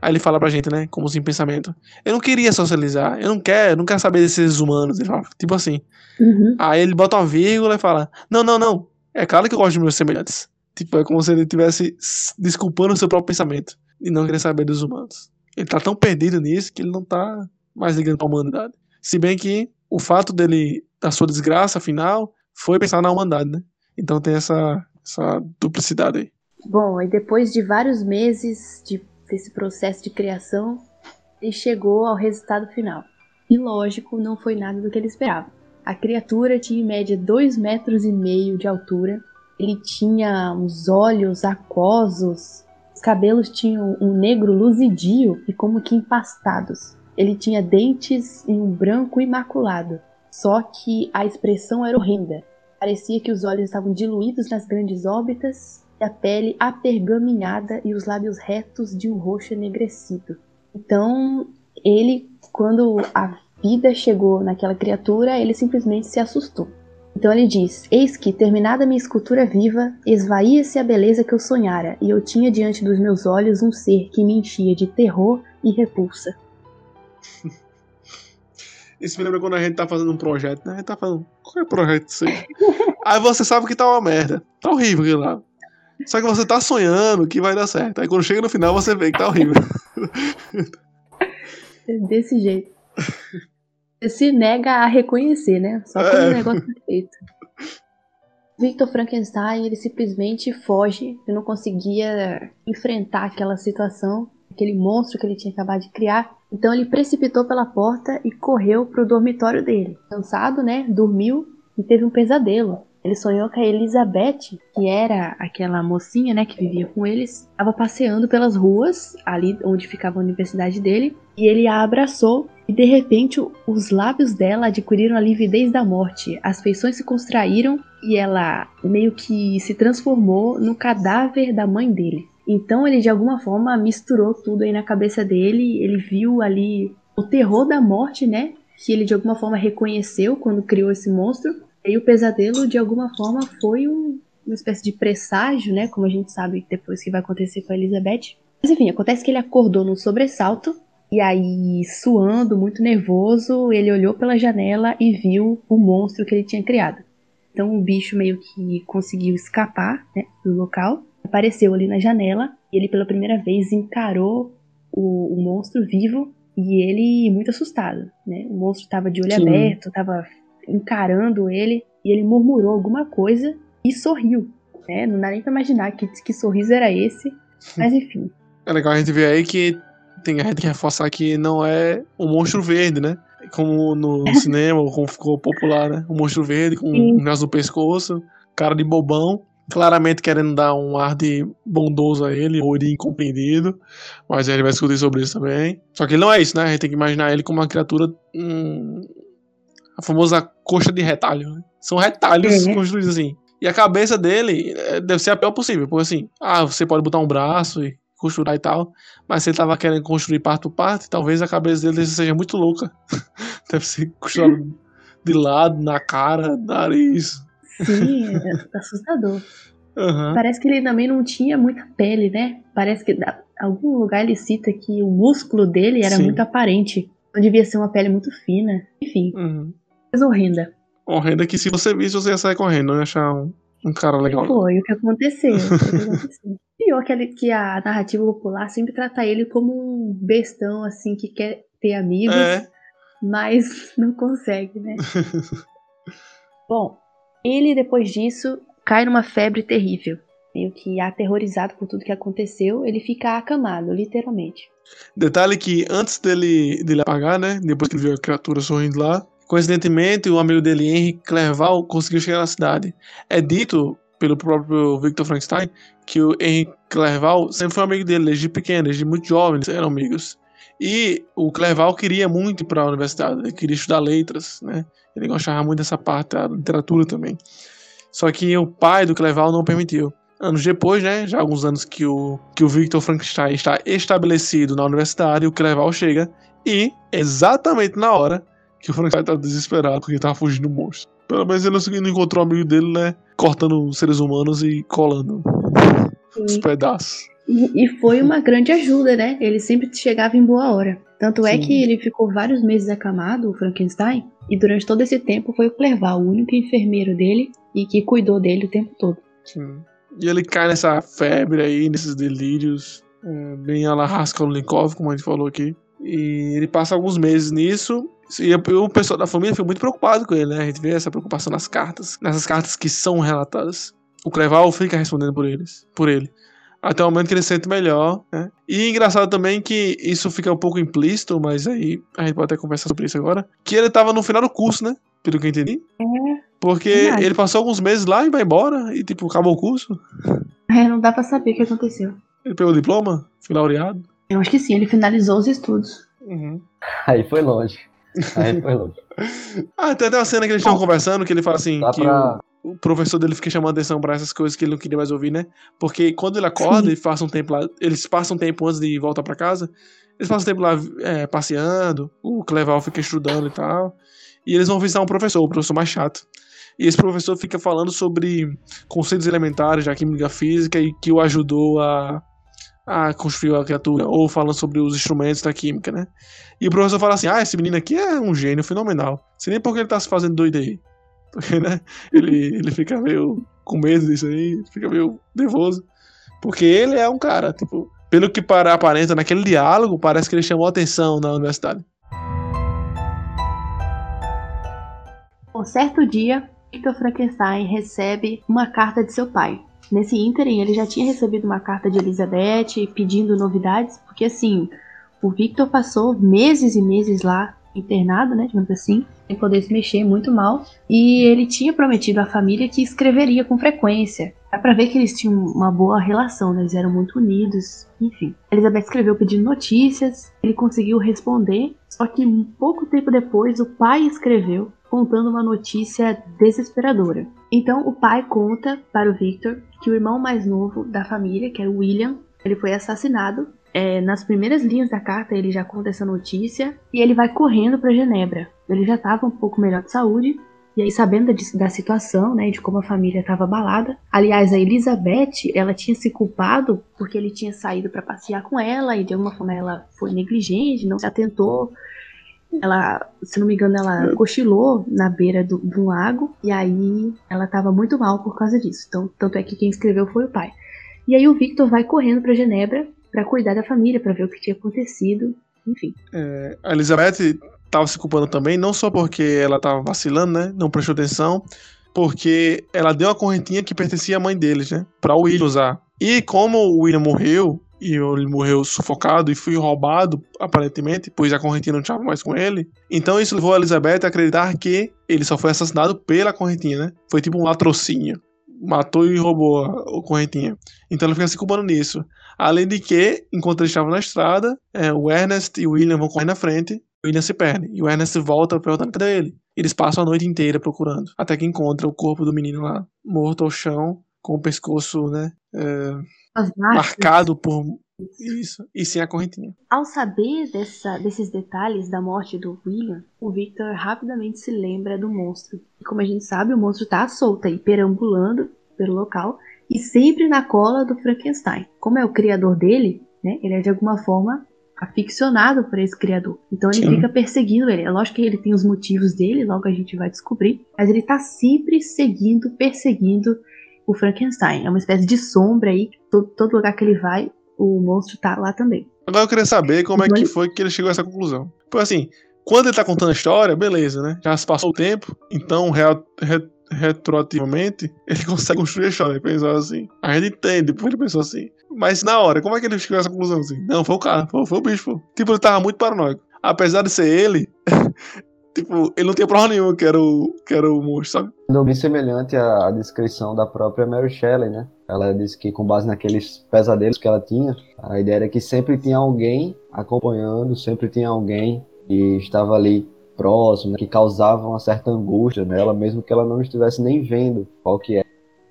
Aí ele fala pra gente, né? Como assim, pensamento. Eu não queria socializar, eu não quero, não quero saber desses humanos. Ele fala, tipo assim. Uhum. Aí ele bota uma vírgula e fala: Não, não, não. É claro que eu gosto dos meus semelhantes. Tipo, é como se ele estivesse desculpando o seu próprio pensamento. E não querer saber dos humanos. Ele tá tão perdido nisso que ele não tá mais ligando pra humanidade. Se bem que o fato dele, da sua desgraça final, foi pensar na humanidade, né? Então tem essa, essa duplicidade aí. Bom, e depois de vários meses de desse processo de criação e chegou ao resultado final. E lógico, não foi nada do que ele esperava. A criatura tinha em média 2 metros e meio de altura, ele tinha uns olhos aquosos, os cabelos tinham um negro luzidio e como que empastados. Ele tinha dentes em um branco imaculado, só que a expressão era horrenda. Parecia que os olhos estavam diluídos nas grandes órbitas a pele apergaminhada e os lábios retos de um roxo enegrecido. Então, ele, quando a vida chegou naquela criatura, ele simplesmente se assustou. Então ele diz: Eis que, terminada minha escultura viva, esvaía-se a beleza que eu sonhara, e eu tinha diante dos meus olhos um ser que me enchia de terror e repulsa. (laughs) Isso me lembra quando a gente tá fazendo um projeto, né? A gente tá falando, qual é o projeto seja? Aí você sabe que tá uma merda. Tá horrível aquilo lá. Só que você tá sonhando que vai dar certo. Aí quando chega no final você vê que tá horrível. (laughs) Desse jeito. Você se nega a reconhecer, né? Só quando é. o negócio é feito. Victor Frankenstein, ele simplesmente foge. Ele não conseguia enfrentar aquela situação, aquele monstro que ele tinha acabado de criar. Então ele precipitou pela porta e correu pro dormitório dele. Cansado, né? Dormiu e teve um pesadelo. Ele sonhou que a Elizabeth, que era aquela mocinha, né, que vivia com eles, estava passeando pelas ruas, ali onde ficava a universidade dele, e ele a abraçou e de repente os lábios dela adquiriram a lividez da morte. As feições se contraíram e ela meio que se transformou no cadáver da mãe dele. Então ele de alguma forma misturou tudo aí na cabeça dele, ele viu ali o terror da morte, né? Que ele de alguma forma reconheceu quando criou esse monstro e o pesadelo, de alguma forma, foi um, uma espécie de presságio, né? Como a gente sabe depois que vai acontecer com a Elizabeth. Mas enfim, acontece que ele acordou num sobressalto. E aí, suando, muito nervoso, ele olhou pela janela e viu o monstro que ele tinha criado. Então o bicho meio que conseguiu escapar né, do local, apareceu ali na janela e ele pela primeira vez encarou o, o monstro vivo e ele muito assustado, né? O monstro estava de olho Sim. aberto, estava encarando ele e ele murmurou alguma coisa e sorriu. Né? Não dá nem pra imaginar que, que sorriso era esse, (laughs) mas enfim. É legal a gente ver aí que tem a gente que reforçar que não é um monstro verde, né? como no (laughs) cinema, como ficou popular, né? O monstro verde com um negócio no pescoço, cara de bobão, claramente querendo dar um ar de bondoso a ele, ou de incompreendido, mas ele vai discutir sobre isso também. Só que ele não é isso, né? A gente tem que imaginar ele como uma criatura. Hum, a famosa coxa de retalho, né? São retalhos construídos assim. E a cabeça dele eh, deve ser a pior possível, porque assim, ah, você pode botar um braço e costurar e tal, mas se ele tava querendo construir parte por parte, talvez a cabeça dele seja muito louca. (laughs) deve ser costurado de lado, na cara, nariz. Sim, é assustador. Uhum. Parece que ele também não tinha muita pele, né? Parece que em algum lugar ele cita que o músculo dele era Sim. muito aparente. Não devia ser uma pele muito fina. Enfim, uhum. Horrenda. Horrenda que se você visse, você ia sair correndo, não ia achar um, um cara legal. Foi o que aconteceu. o que (laughs) aconteceu. Pior que, ele, que a narrativa popular sempre trata ele como um bestão, assim, que quer ter amigos, é. mas (laughs) não consegue, né? (laughs) Bom, ele depois disso cai numa febre terrível. Meio que aterrorizado por tudo que aconteceu, ele fica acamado, literalmente. Detalhe que antes dele, dele apagar, né? Depois que ele viu a criatura sorrindo lá, coincidentemente o amigo dele, Henry Clerval, conseguiu chegar na cidade. É dito pelo próprio Victor Frankenstein que o Henry Clerval sempre foi amigo dele desde pequeno, desde muito jovem, eram amigos. E o Clerval queria muito ir para a universidade, ele queria estudar letras, né? Ele gostava muito dessa parte da literatura também. Só que o pai do Clerval não permitiu. Anos depois, né, já alguns anos que o, que o Victor Frankenstein está estabelecido na universidade, o Clerval chega e, exatamente na hora que o Frankenstein está desesperado porque estava fugindo do monstro. Pelo menos ele não encontrou o amigo dele, né, cortando seres humanos e colando os pedaços. E, e, foi uma grande ajuda, né? Ele sempre chegava em boa hora. Tanto é Sim. é que ele ficou vários meses acamado, o Frankenstein, e durante todo esse tempo foi o Clerval, o único enfermeiro dele e que cuidou dele o tempo todo. Sim. E ele cai nessa febre aí, nesses delírios, é, bem a la Raskolnikov, como a gente falou aqui. E ele passa alguns meses nisso. E o pessoal da família foi muito preocupado com ele, né? A gente vê essa preocupação nas cartas, nessas cartas que são relatadas. O Cleval fica respondendo por eles, por ele até o momento que ele se sente melhor, né? E engraçado também que isso fica um pouco implícito, mas aí a gente pode até conversar sobre isso agora, que ele tava no final do curso, né? Pelo que eu entendi. É. Porque ele passou alguns meses lá e vai embora, e tipo, acabou o curso. É, não dá pra saber o que aconteceu. Ele pegou o diploma? Foi laureado? Eu acho que sim, ele finalizou os estudos. Uhum. Aí foi longe. Aí foi longe. (laughs) ah, tem até uma cena que eles estão conversando que ele fala assim: Dá que pra o professor dele fica chamando atenção para essas coisas que ele não queria mais ouvir, né? Porque quando ele acorda e passa um tempo lá, eles passam um tempo antes de voltar para casa, eles passam um tempo lá é, passeando, o Cleval fica estudando e tal, e eles vão visitar um professor, o professor mais chato. E esse professor fica falando sobre conceitos elementares da química física e que o ajudou a, a construir a criatura, ou falando sobre os instrumentos da química, né? E o professor fala assim: Ah, esse menino aqui é um gênio fenomenal. Sei nem por que ele tá se fazendo doido aí. (laughs) Porque, né? Ele, ele fica meio com medo disso aí, fica meio nervoso. Porque ele é um cara, tipo, pelo que para, aparenta naquele diálogo, parece que ele chamou atenção na universidade. Um certo dia, Victor Frankenstein recebe uma carta de seu pai. Nesse ínterim, ele já tinha recebido uma carta de Elizabeth pedindo novidades, porque assim, o Victor passou meses e meses lá internado, né, digamos assim, sem poder se mexer muito mal, e ele tinha prometido à família que escreveria com frequência. Dá pra ver que eles tinham uma boa relação, né? eles eram muito unidos, enfim. Elizabeth escreveu pedindo notícias, ele conseguiu responder, só que pouco tempo depois o pai escreveu contando uma notícia desesperadora. Então o pai conta para o Victor que o irmão mais novo da família, que era o William, ele foi assassinado é, nas primeiras linhas da carta ele já conta essa notícia e ele vai correndo para Genebra. Ele já estava um pouco melhor de saúde e aí sabendo da situação, né, de como a família estava abalada. Aliás, a Elizabeth, ela tinha se culpado porque ele tinha saído para passear com ela e de alguma forma ela foi negligente, não se atentou. Ela, se não me engano, ela cochilou na beira do, do lago e aí ela estava muito mal por causa disso. Então, tanto é que quem escreveu foi o pai. E aí o Victor vai correndo para Genebra para cuidar da família, para ver o que tinha acontecido, enfim. É, a Elizabeth estava se culpando também, não só porque ela estava vacilando, né? Não prestou atenção, porque ela deu a correntinha que pertencia à mãe deles, né? Para o William usar. E como o William morreu, e ele morreu sufocado e foi roubado, aparentemente, pois a correntinha não estava mais com ele. Então isso levou a Elizabeth a acreditar que ele só foi assassinado pela correntinha, né? Foi tipo um latrocínio. Matou e roubou a, correntinha. Então ela fica se culpando nisso. Além de que, enquanto eles estavam na estrada, é, o Ernest e o William vão correr na frente, o William se perde. E o Ernest volta perguntando cadê ele. Eles passam a noite inteira procurando, até que encontra o corpo do menino lá, morto ao chão, com o pescoço, né? É, marcado por isso, e sem a correntinha. Ao saber dessa, desses detalhes da morte do William, o Victor rapidamente se lembra do monstro. E como a gente sabe, o monstro está solto aí, perambulando pelo local e sempre na cola do Frankenstein. Como é o criador dele, né, ele é de alguma forma aficionado por esse criador. Então ele Sim. fica perseguindo ele. É lógico que ele tem os motivos dele, logo a gente vai descobrir, mas ele está sempre seguindo, perseguindo o Frankenstein. É uma espécie de sombra aí, todo, todo lugar que ele vai, o monstro tá lá também. Agora eu queria saber como é que foi que ele chegou a essa conclusão. Porque assim, quando ele tá contando a história, beleza, né? Já se passou o tempo, então real, re, retroativamente ele (laughs) consegue construir a história. Pensar assim. A gente entende porque ele pensou assim. Mas na hora, como é que ele chegou a essa conclusão assim? Não, foi o cara, foi, foi o bicho. Pô. Tipo, ele tava muito paranoico. Apesar de ser ele, (laughs) Tipo, ele não tinha prova nenhuma que era o, que era o monstro, sabe? Bem semelhante à, à descrição da própria Mary Shelley, né? Ela disse que, com base naqueles pesadelos que ela tinha, a ideia era que sempre tinha alguém acompanhando, sempre tinha alguém que estava ali próximo, né? que causava uma certa angústia nela, mesmo que ela não estivesse nem vendo qual que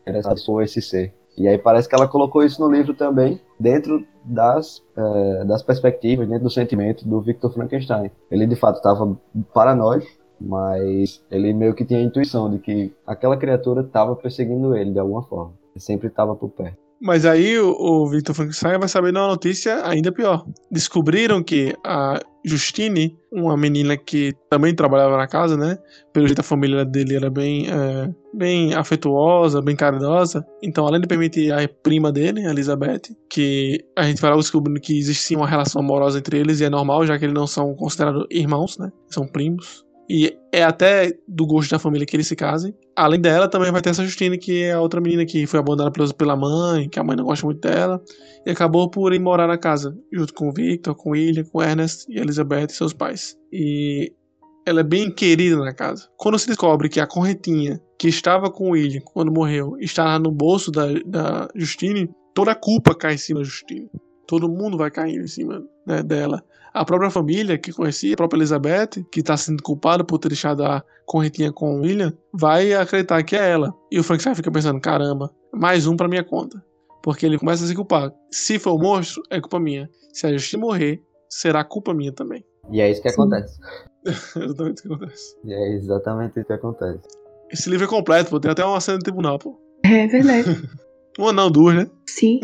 era essa pessoa, esse ser. E aí parece que ela colocou isso no livro também, dentro das, é, das perspectivas, dentro do sentimento do Victor Frankenstein. Ele de fato estava paranoico, mas ele meio que tinha a intuição de que aquela criatura estava perseguindo ele de alguma forma. Ele sempre estava por perto. Mas aí o, o Victor Frankenstein vai saber de uma notícia ainda pior. Descobriram que a Justine, uma menina que também trabalhava na casa, né? Pelo jeito a família dele era bem, é, bem afetuosa, bem caridosa. Então, além de permitir a prima dele, a Elizabeth, que a gente vai descobrindo que existia uma relação amorosa entre eles e é normal, já que eles não são considerados irmãos, né? São primos. E é até do gosto da família que eles se casem. Além dela, também vai ter essa Justine, que é a outra menina que foi abandonada pela mãe, que a mãe não gosta muito dela, e acabou por ir morar na casa, junto com o Victor, com o William, com o Ernest e Elizabeth e seus pais. E ela é bem querida na casa. Quando se descobre que a correntinha que estava com o William quando morreu está no bolso da, da Justine, toda a culpa cai em cima da Justine. Todo mundo vai cair em cima né, dela. A própria família que conhecia, a própria Elizabeth, que está sendo culpada por ter deixado a correntinha com o William, vai acreditar que é ela. E o Frankenstein fica pensando: caramba, mais um para minha conta. Porque ele começa a se culpar. Se for o monstro, é culpa minha. Se a Justiça morrer, será culpa minha também. E é isso que Sim. acontece. (laughs) exatamente isso que acontece. E é exatamente isso que acontece. Esse livro é completo, pô. Tem até uma cena de tribunal, pô. É verdade. (laughs) uma não, duas, né? Sim.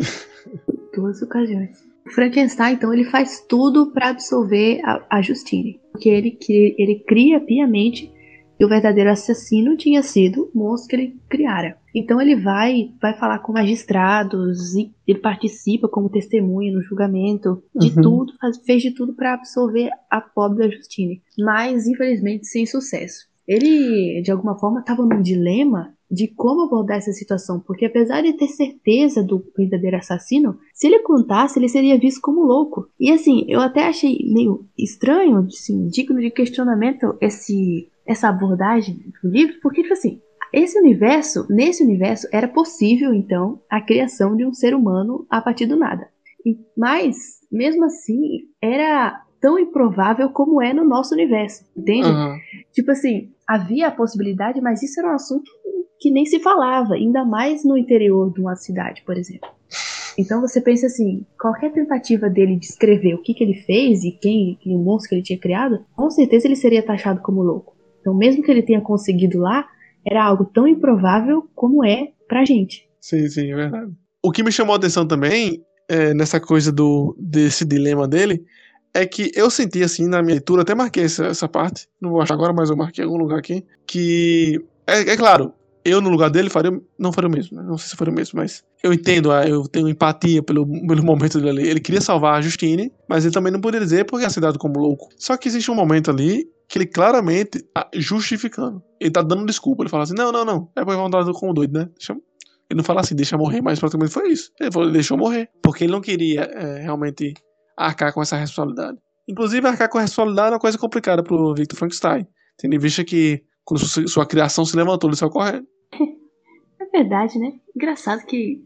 duas ocasiões. Frankenstein, então, ele faz tudo para absolver a, a Justine. Porque ele, ele cria piamente que o verdadeiro assassino tinha sido o monstro que ele criara. Então ele vai vai falar com magistrados, ele participa como testemunha no julgamento, de uhum. tudo, faz, fez de tudo para absolver a pobre da Justine, mas infelizmente sem sucesso. Ele, de alguma forma, estava num dilema de como abordar essa situação, porque apesar de ter certeza do verdadeiro assassino, se ele contasse, ele seria visto como louco. E assim, eu até achei meio estranho, assim, digno de questionamento esse essa abordagem do livro, porque tipo assim, esse universo, nesse universo era possível então a criação de um ser humano a partir do nada. E, mas mesmo assim, era tão improvável como é no nosso universo, entende? Uhum. Tipo assim, havia a possibilidade, mas isso era um assunto que nem se falava, ainda mais no interior de uma cidade, por exemplo. Então você pensa assim, qualquer tentativa dele de escrever o que, que ele fez e quem, e o monstro que ele tinha criado, com certeza ele seria taxado como louco. Então mesmo que ele tenha conseguido lá, era algo tão improvável como é pra gente. Sim, sim, é verdade. O que me chamou a atenção também, é, nessa coisa do desse dilema dele, é que eu senti assim na minha leitura, até marquei essa, essa parte, não vou achar agora, mas eu marquei em algum lugar aqui, que é, é claro, eu, no lugar dele, faria, não faria o mesmo, né? Não sei se faria o mesmo, mas eu entendo, ah, eu tenho empatia pelo, pelo momento dele ali. Ele queria salvar a Justine, mas ele também não poderia dizer porque é cidade como louco. Só que existe um momento ali que ele claramente tá justificando. Ele tá dando desculpa. Ele fala assim: não, não, não. É porque vão dar como doido, né? Deixa Ele não fala assim, deixa morrer, mas praticamente foi isso. Ele falou, deixou morrer. Porque ele não queria é, realmente arcar com essa responsabilidade. Inclusive, arcar com a responsabilidade é uma coisa complicada pro Victor Frankenstein. Tendo em vista que quando sua criação se levantou, ele saiu correndo. (laughs) É verdade, né? Engraçado que.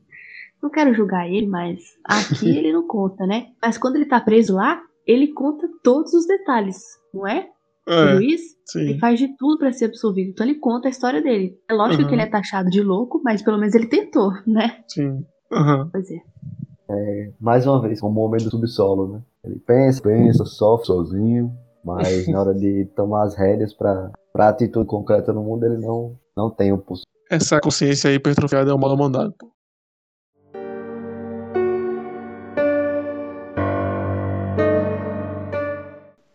Não quero julgar ele, mas aqui (laughs) ele não conta, né? Mas quando ele tá preso lá, ele conta todos os detalhes, não é? É, o juiz, sim. ele faz de tudo para ser absolvido. Então ele conta a história dele. É lógico Uhum. que ele é taxado de louco, mas pelo menos ele tentou, (laughs) né? Sim. Aham. Pois é. Mais uma vez, como homem do subsolo, né? Ele pensa, pensa, sofre sozinho, mas na hora de tomar as rédeas pra atitude concreta no mundo, ele não, não tem o pulso. Essa consciência hipertrofiada é o mal mandado. pô.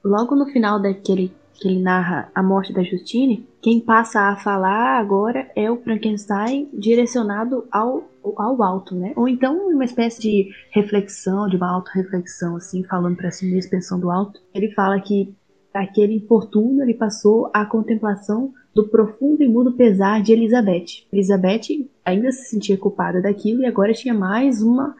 Logo no final daquele que ele narra a morte da Justine, quem passa a falar agora é o Frankenstein direcionado ao, ao alto, né? Ou então uma espécie de reflexão, de uma autorreflexão, assim, falando para si mesmo, pensando alto. Ele fala que aquele infortúnio ele passou à contemplação do profundo e mudo pesar de Elizabeth. Elizabeth ainda se sentia culpada daquilo e agora tinha mais uma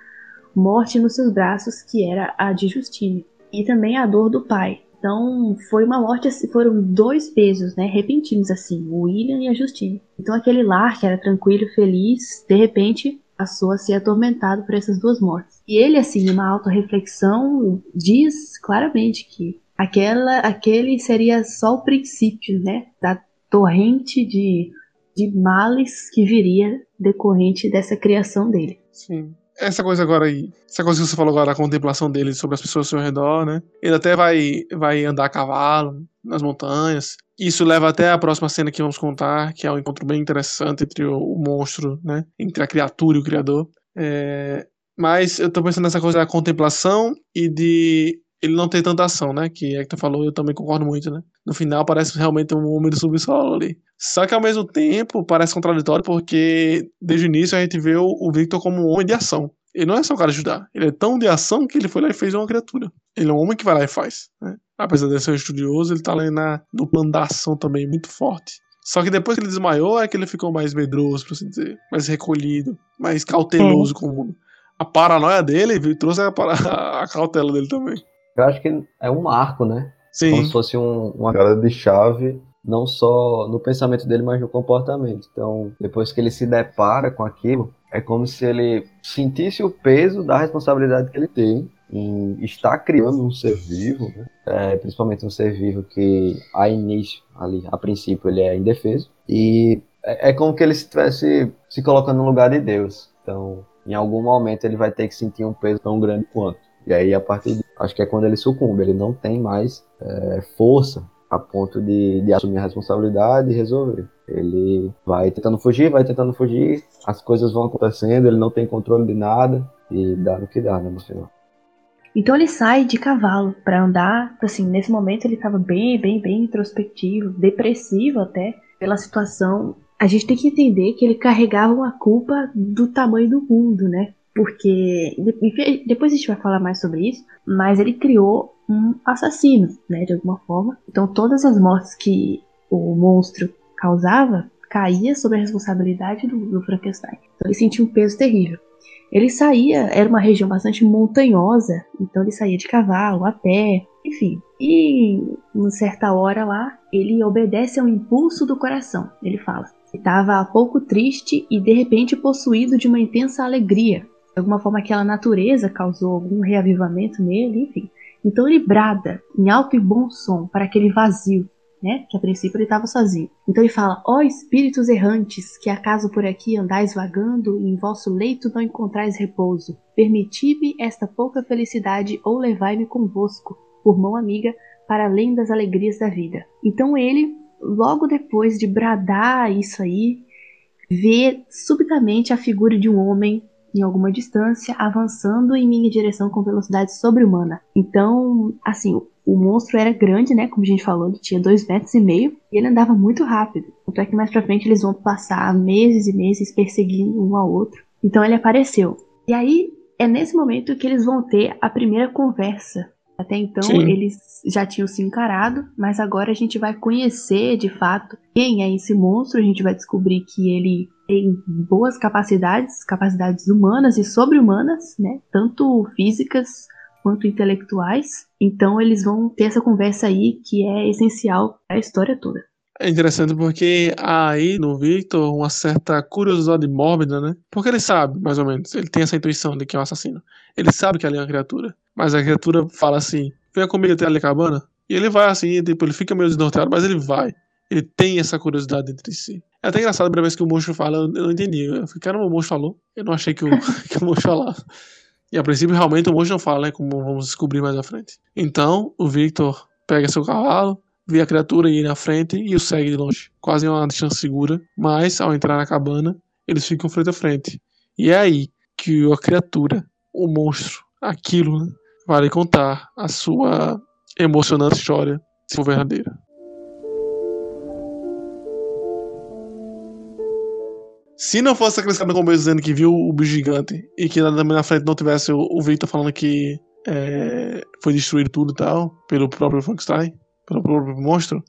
morte nos seus braços, que era a de Justine. E também a dor do pai. Então foi uma morte, assim, foram dois pesos, né, repentinos assim, o William e a Justine. Então aquele lar que era tranquilo, feliz, de repente passou a ser atormentado por essas duas mortes. E ele, assim, numa autorreflexão, diz claramente que aquela, aquele seria só o princípio, né, da torrente de, de males que viria decorrente dessa criação dele. Sim. Essa coisa agora aí, essa coisa que você falou agora, a contemplação dele sobre as pessoas ao seu redor, né? Ele até vai, vai andar a cavalo nas montanhas. Isso leva até a próxima cena que vamos contar, que é um encontro bem interessante entre o, o monstro, né? Entre a criatura e o criador. É, mas eu tô pensando nessa coisa da contemplação e de ele não ter tanta ação, né? Que é que tu falou, eu também concordo muito, né? No final parece realmente um homem do subsolo ali. Só que ao mesmo tempo parece contraditório porque desde o início a gente vê o, o Victor como um homem de ação. Ele não é só um cara de ajudar. Ele é tão de ação que ele foi lá e fez uma criatura. Ele é um homem que vai lá e faz. Né? Apesar de ser um estudioso, ele tá lá na, no plano da ação também, muito forte. Só que depois que ele desmaiou, é que ele ficou mais medroso, por assim dizer. Mais recolhido, mais cauteloso com o mundo. A paranoia dele trouxe a, para- a cautela dele também. Eu acho que é um marco, né? Sim. Como se fosse um- uma cara de chave, não só no pensamento dele, mas no comportamento. Então, depois que ele se depara com aquilo, é como se ele sentisse o peso da responsabilidade que ele tem em estar criando um ser vivo, né? É, principalmente um ser vivo que, a início, ali, a princípio, ele é indefeso. E é, é como que ele estivesse se colocando no lugar de Deus. Então, em algum momento, ele vai ter que sentir um peso tão grande quanto. E aí, a partir de, acho que é quando ele sucumbe, ele não tem mais é, força a ponto de, de assumir a responsabilidade e resolver. Ele vai tentando fugir, vai tentando fugir, as coisas vão acontecendo, ele não tem controle de nada e dá no que dá, né, no final. Então ele sai de cavalo pra andar, assim, nesse momento ele tava bem, bem, bem introspectivo, depressivo até pela situação. A gente tem que entender que ele carregava uma culpa do tamanho do mundo, né? Porque de- depois a gente vai falar mais sobre isso, mas ele criou um assassino, né, de alguma forma. Então todas as mortes que o monstro causava caía sob a responsabilidade do, do Frankenstein. Então ele sentia um peso terrível. Ele saía, era uma região bastante montanhosa, então ele saía de cavalo, a pé, enfim. E em certa hora lá, ele obedece ao impulso do coração. Ele fala. Estava pouco triste e de repente possuído de uma intensa alegria. De alguma forma, aquela natureza causou algum reavivamento nele, enfim. Então ele brada em alto e bom som para aquele vazio, né? Que a princípio ele estava sozinho. Então ele fala: Ó espíritos errantes, que acaso por aqui andais vagando e em vosso leito não encontrais repouso, permiti-me esta pouca felicidade ou levai-me convosco, por mão amiga, para além das alegrias da vida. Então ele, logo depois de bradar isso aí, vê subitamente a figura de um homem em alguma distância, avançando em minha direção com velocidade sobre-humana. Então, assim, o monstro era grande, né? Como a gente falou, ele tinha dois metros e meio e ele andava muito rápido. Tanto é que mais pra frente eles vão passar meses e meses perseguindo um ao outro. Então ele apareceu. E aí é nesse momento que eles vão ter a primeira conversa. Até então Sim. eles já tinham se encarado, mas agora a gente vai conhecer de fato quem é esse monstro. A gente vai descobrir que ele tem boas capacidades, capacidades humanas e sobre-humanas, né? Tanto físicas quanto intelectuais. Então eles vão ter essa conversa aí que é essencial para a história toda. É interessante porque aí no Victor uma certa curiosidade mórbida, né? Porque ele sabe, mais ou menos, ele tem essa intuição de que é um assassino. Ele sabe que ali é uma criatura. Mas a criatura fala assim: venha comigo até a cabana. E ele vai assim, tipo, ele fica meio desnorteado, mas ele vai. Ele tem essa curiosidade entre si. É até engraçado a primeira vez que o monstro fala, eu não entendi. Eu falei, caramba, o monstro falou. Eu não achei que o, (laughs) que o monstro falava. E a princípio, realmente, o monstro não fala, né? Como vamos descobrir mais à frente. Então, o Victor pega seu cavalo, vê a criatura ir na frente e o segue de longe. Quase uma distância segura. Mas, ao entrar na cabana, eles ficam frente a frente. E é aí que a criatura, o monstro, aquilo, né, vai lhe contar a sua emocionante história, se for verdadeira. Se não fosse aqueles caras no começo dizendo que viu o bicho gigante e que também na frente não tivesse o, o Victor falando que é, foi destruído tudo e tal, pelo próprio Frankenstein, pelo próprio monstro,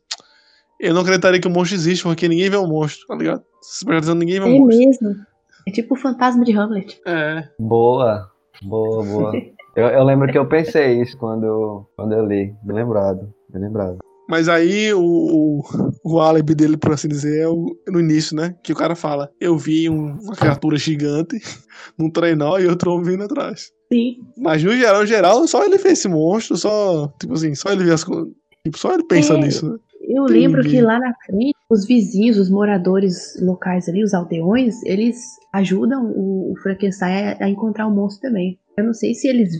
eu não acreditaria que o monstro existe, porque ninguém vê o monstro, tá ligado? Se dizendo, ninguém vê o é monstro. É mesmo. É tipo o fantasma de Hamlet. É. Boa, boa, boa. (laughs) eu, eu, lembro que eu pensei isso quando, quando eu li. Bem lembrado, bem lembrado. Mas aí o, o, o álibi dele, por assim dizer, é o, no início, né? Que o cara fala: Eu vi um, uma criatura gigante (laughs) num trenó e outro homem vindo atrás. Sim. Mas no geral, geral, só ele fez esse monstro, só, tipo assim, só ele vê as coisas. Tipo, só ele pensa é, nisso, né? Eu lembro que lá na frente, os vizinhos, os moradores locais ali, os aldeões, eles ajudam o, o Frankenstein a, a encontrar o monstro também. Eu não sei se eles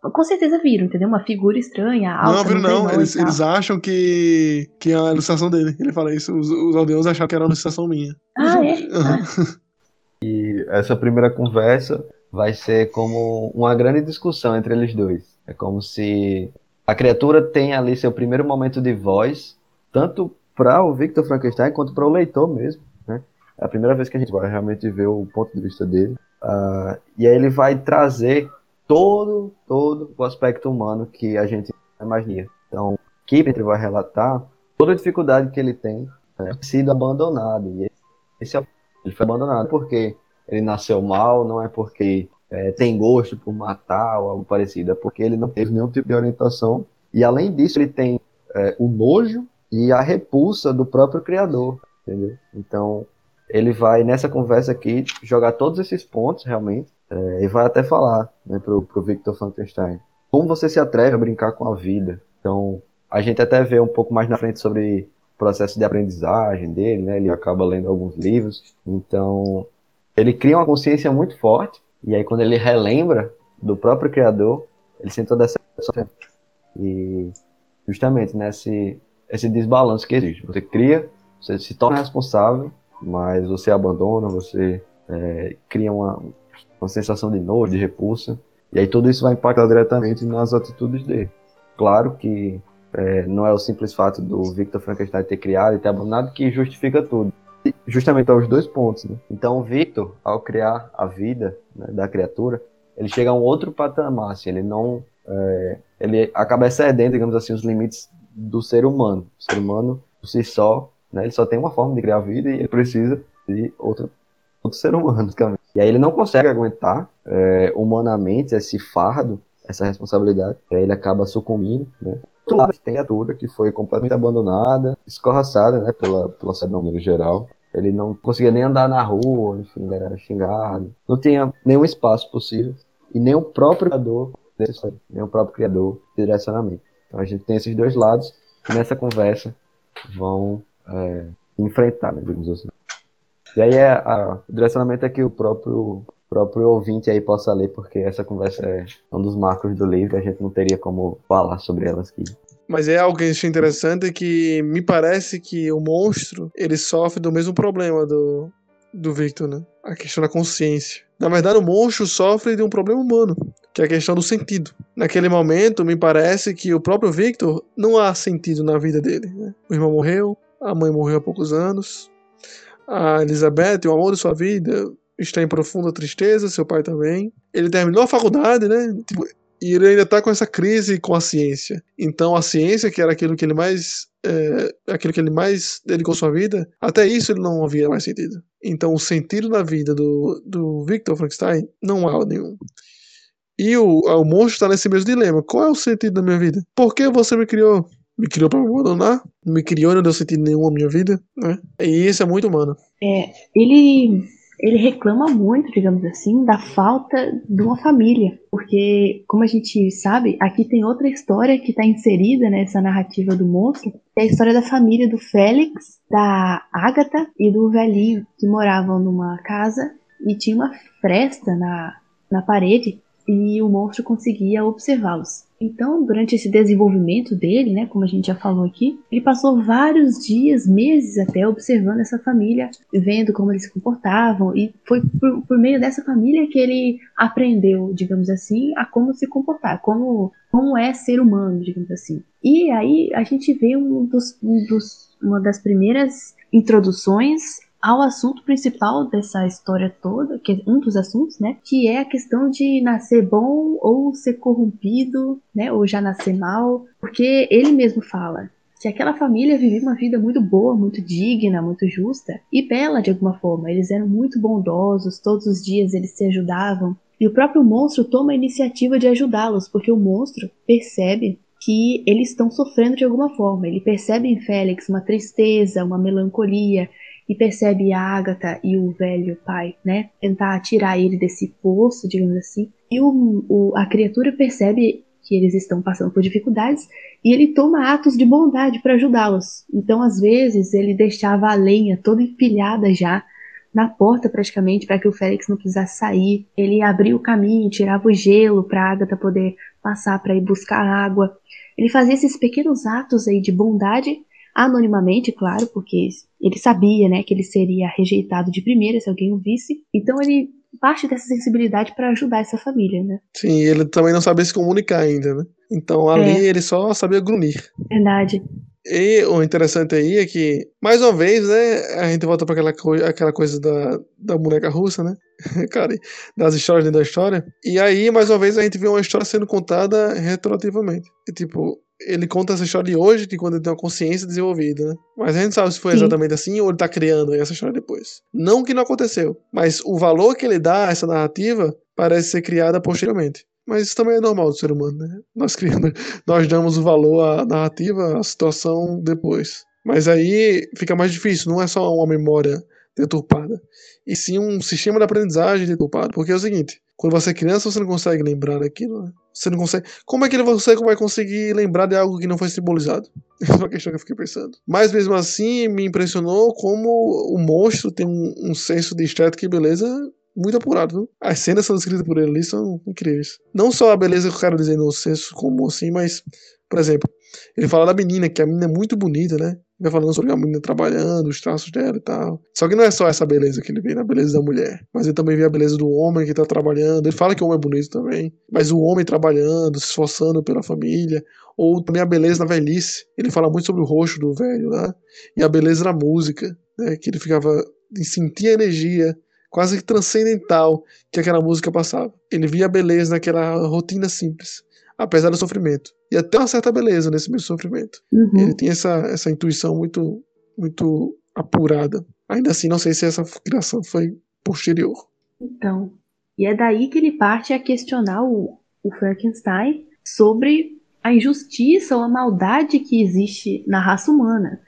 com certeza viram, entendeu? Uma figura estranha, alta. Não, viram não. Eles, eles, acham que, que é a ilustração dele. Ele fala isso. Os, os aldeões acharam que era uma ilustração minha. Ah, é? Ah. (laughs) E essa primeira conversa vai ser como uma grande discussão entre eles dois. É como se a criatura tem ali seu primeiro momento de voz, tanto para o Victor Frankenstein quanto para o leitor mesmo. Né? É a primeira vez que a gente vai realmente ver o ponto de vista dele. Uh, e aí ele vai trazer todo, todo o aspecto humano que a gente imagina. Então, Kipling vai relatar toda a dificuldade que ele tem né, sido abandonado. E esse, é ele foi abandonado porque ele nasceu mal, não é porque é, tem gosto por matar ou algo parecido, é porque ele não teve nenhum tipo de orientação. E além disso, ele tem é, o nojo e a repulsa do próprio criador, entendeu? Então, ele vai nessa conversa aqui jogar todos esses pontos realmente é, e vai até falar né, pro, pro Victor Frankenstein. Como você se atreve a brincar com a vida? Então, a gente até vê um pouco mais na frente sobre o processo de aprendizagem dele, né? Ele acaba lendo alguns livros. Então, ele cria uma consciência muito forte. E aí, quando ele relembra do próprio criador, ele sente toda essa... E justamente nesse né, esse desbalanço que existe. Você cria, você se torna responsável, mas você abandona, você é, cria uma, uma sensação de nojo, de repulsa, e aí tudo isso vai impactar diretamente nas atitudes dele. Claro que é, não é o simples fato do Victor Frankenstein ter criado e ter abandonado que justifica tudo. Justamente aos dois pontos. Né? Então, o Victor, ao criar a vida né, da criatura, ele chega a um outro patamar. Assim, ele não, é, ele acaba excedendo, digamos assim, os limites do ser humano. O ser humano, por si só, né, ele só tem uma forma de criar vida e ele precisa de outro, outro ser humano também. E aí ele não consegue aguentar é, humanamente esse fardo, essa responsabilidade. E aí ele acaba sucumbindo, né? Do lado tem a criatura que foi completamente abandonada, escorraçada, né, pela, pela no geral. Ele não conseguia nem andar na rua, enfim, era xingado. Não tinha nenhum espaço possível. E nem o próprio criador, nem o próprio criador direcionamento. Então a gente tem esses dois lados que nessa conversa vão é, enfrentar, né, digamos assim. E aí é, a, o direcionamento é que o próprio, próprio ouvinte aí possa ler, porque essa conversa é um dos marcos do livro a gente não teria como falar sobre elas aqui. Mas é algo que eu achei interessante que me parece que o monstro ele sofre do mesmo problema do, do Victor, né? A questão da consciência. Na verdade, o monstro sofre de um problema humano, que é a questão do sentido. Naquele momento, me parece que o próprio Victor não há sentido na vida dele. Né? O irmão morreu, a mãe morreu há poucos anos, a Elizabeth, o amor de sua vida, está em profunda tristeza, seu pai também. Ele terminou a faculdade, né? Tipo, E ele ainda tá com essa crise com a ciência. Então a ciência, que era aquilo que ele mais. É, aquilo que ele mais dedicou sua vida, até isso ele não havia mais sentido. Então o sentido da vida do, do Victor Frankenstein não há nenhum. E o, o monstro está nesse mesmo dilema. Qual é o sentido da minha vida? Por que você me criou? Me criou para abandonar? Me criou não deu sentido nenhum à minha vida? Né? E isso é muito humano. É, ele ele reclama muito, digamos assim, da falta de uma família. Porque, como a gente sabe, aqui tem outra história que está inserida nessa narrativa do monstro, que é a história da família do Félix, da Agatha e do velhinho, que moravam numa casa e tinha uma fresta na, na parede e o monstro conseguia observá-los. Então, durante esse desenvolvimento dele, né, como a gente já falou aqui, ele passou vários dias, meses até observando essa família, vendo como eles se comportavam, e foi por, por meio dessa família que ele aprendeu, digamos assim, a como se comportar, como, como é ser humano, digamos assim. E aí a gente vê um dos, um dos, uma das primeiras introduções ao assunto principal dessa história toda, que é um dos assuntos, né, que é a questão de nascer bom ou ser corrompido, né, ou já nascer mal, porque ele mesmo fala que aquela família vivia uma vida muito boa, muito digna, muito justa e bela de alguma forma. Eles eram muito bondosos, todos os dias eles se ajudavam. E o próprio monstro toma a iniciativa de ajudá-los, porque o monstro percebe que eles estão sofrendo de alguma forma. Ele percebe em Félix uma tristeza, uma melancolia, e percebe a Agatha e o velho pai, né, tentar tirar ele desse poço, digamos assim. E o, o, a criatura percebe que eles estão passando por dificuldades e ele toma atos de bondade para ajudá-los. Então, às vezes, ele deixava a lenha toda empilhada já na porta praticamente para que o Félix não precisasse sair. Ele abria o caminho, tirava o gelo para Agatha poder passar para ir buscar água. Ele fazia esses pequenos atos aí de bondade anonimamente, claro, porque ele sabia, né, que ele seria rejeitado de primeira se alguém o visse. Então ele parte dessa sensibilidade para ajudar essa família, né? Sim, ele também não sabia se comunicar ainda, né? Então ali é. ele só sabia grunhir. Verdade. E o interessante aí é que, mais uma vez, né, a gente volta para aquela, co aquela coisa da, da boneca russa, né? (laughs) Cara, das histórias dentro da história. E aí, mais uma vez, a gente vê uma história sendo contada retroativamente. E, tipo, ele conta essa história de hoje, de quando ele tem uma consciência desenvolvida, né? Mas a gente sabe se foi Sim. exatamente assim ou ele tá criando essa história depois. Não que não aconteceu, mas o valor que ele dá a essa narrativa parece ser criada posteriormente. Mas isso também é normal do ser humano, né? Nós criamos, (laughs) nós damos o valor à narrativa, à situação depois. Mas aí fica mais difícil, não é só uma memória deturpada, e sim um sistema de aprendizagem deturpado. Porque é o seguinte, quando você é criança, você não consegue lembrar daquilo, né? Você não consegue. Como é que você vai conseguir lembrar de algo que não foi simbolizado? (laughs) É uma questão que eu fiquei pensando. Mas mesmo assim, me impressionou como o monstro tem um, um senso de estética e beleza muito apurado. Viu? As cenas são escritas por ele ali são incríveis. Não só a beleza que eu quero dizer no senso comum assim, mas, por exemplo, ele fala da menina, que a menina é muito bonita, né? Vai falando sobre a menina trabalhando, os traços dela e tal. Só que não é só essa beleza que ele vê, na beleza da mulher. Mas ele também vê a beleza do homem que tá trabalhando. Ele fala que o homem é bonito também. Mas o homem trabalhando, se esforçando pela família. Ou também a beleza da velhice. Ele fala muito sobre o rosto do velho lá. Né? E a beleza da música, né? Que ele ficava em sentir a energia quase transcendental que aquela música passava. Ele via a beleza naquela rotina simples apesar do sofrimento. E até uma certa beleza nesse mesmo sofrimento. Uhum. Ele tem essa, essa intuição muito, muito apurada. Ainda assim, não sei se essa criação foi posterior. Então, e é daí que ele parte a questionar o, o Frankenstein sobre a injustiça ou a maldade que existe na raça humana.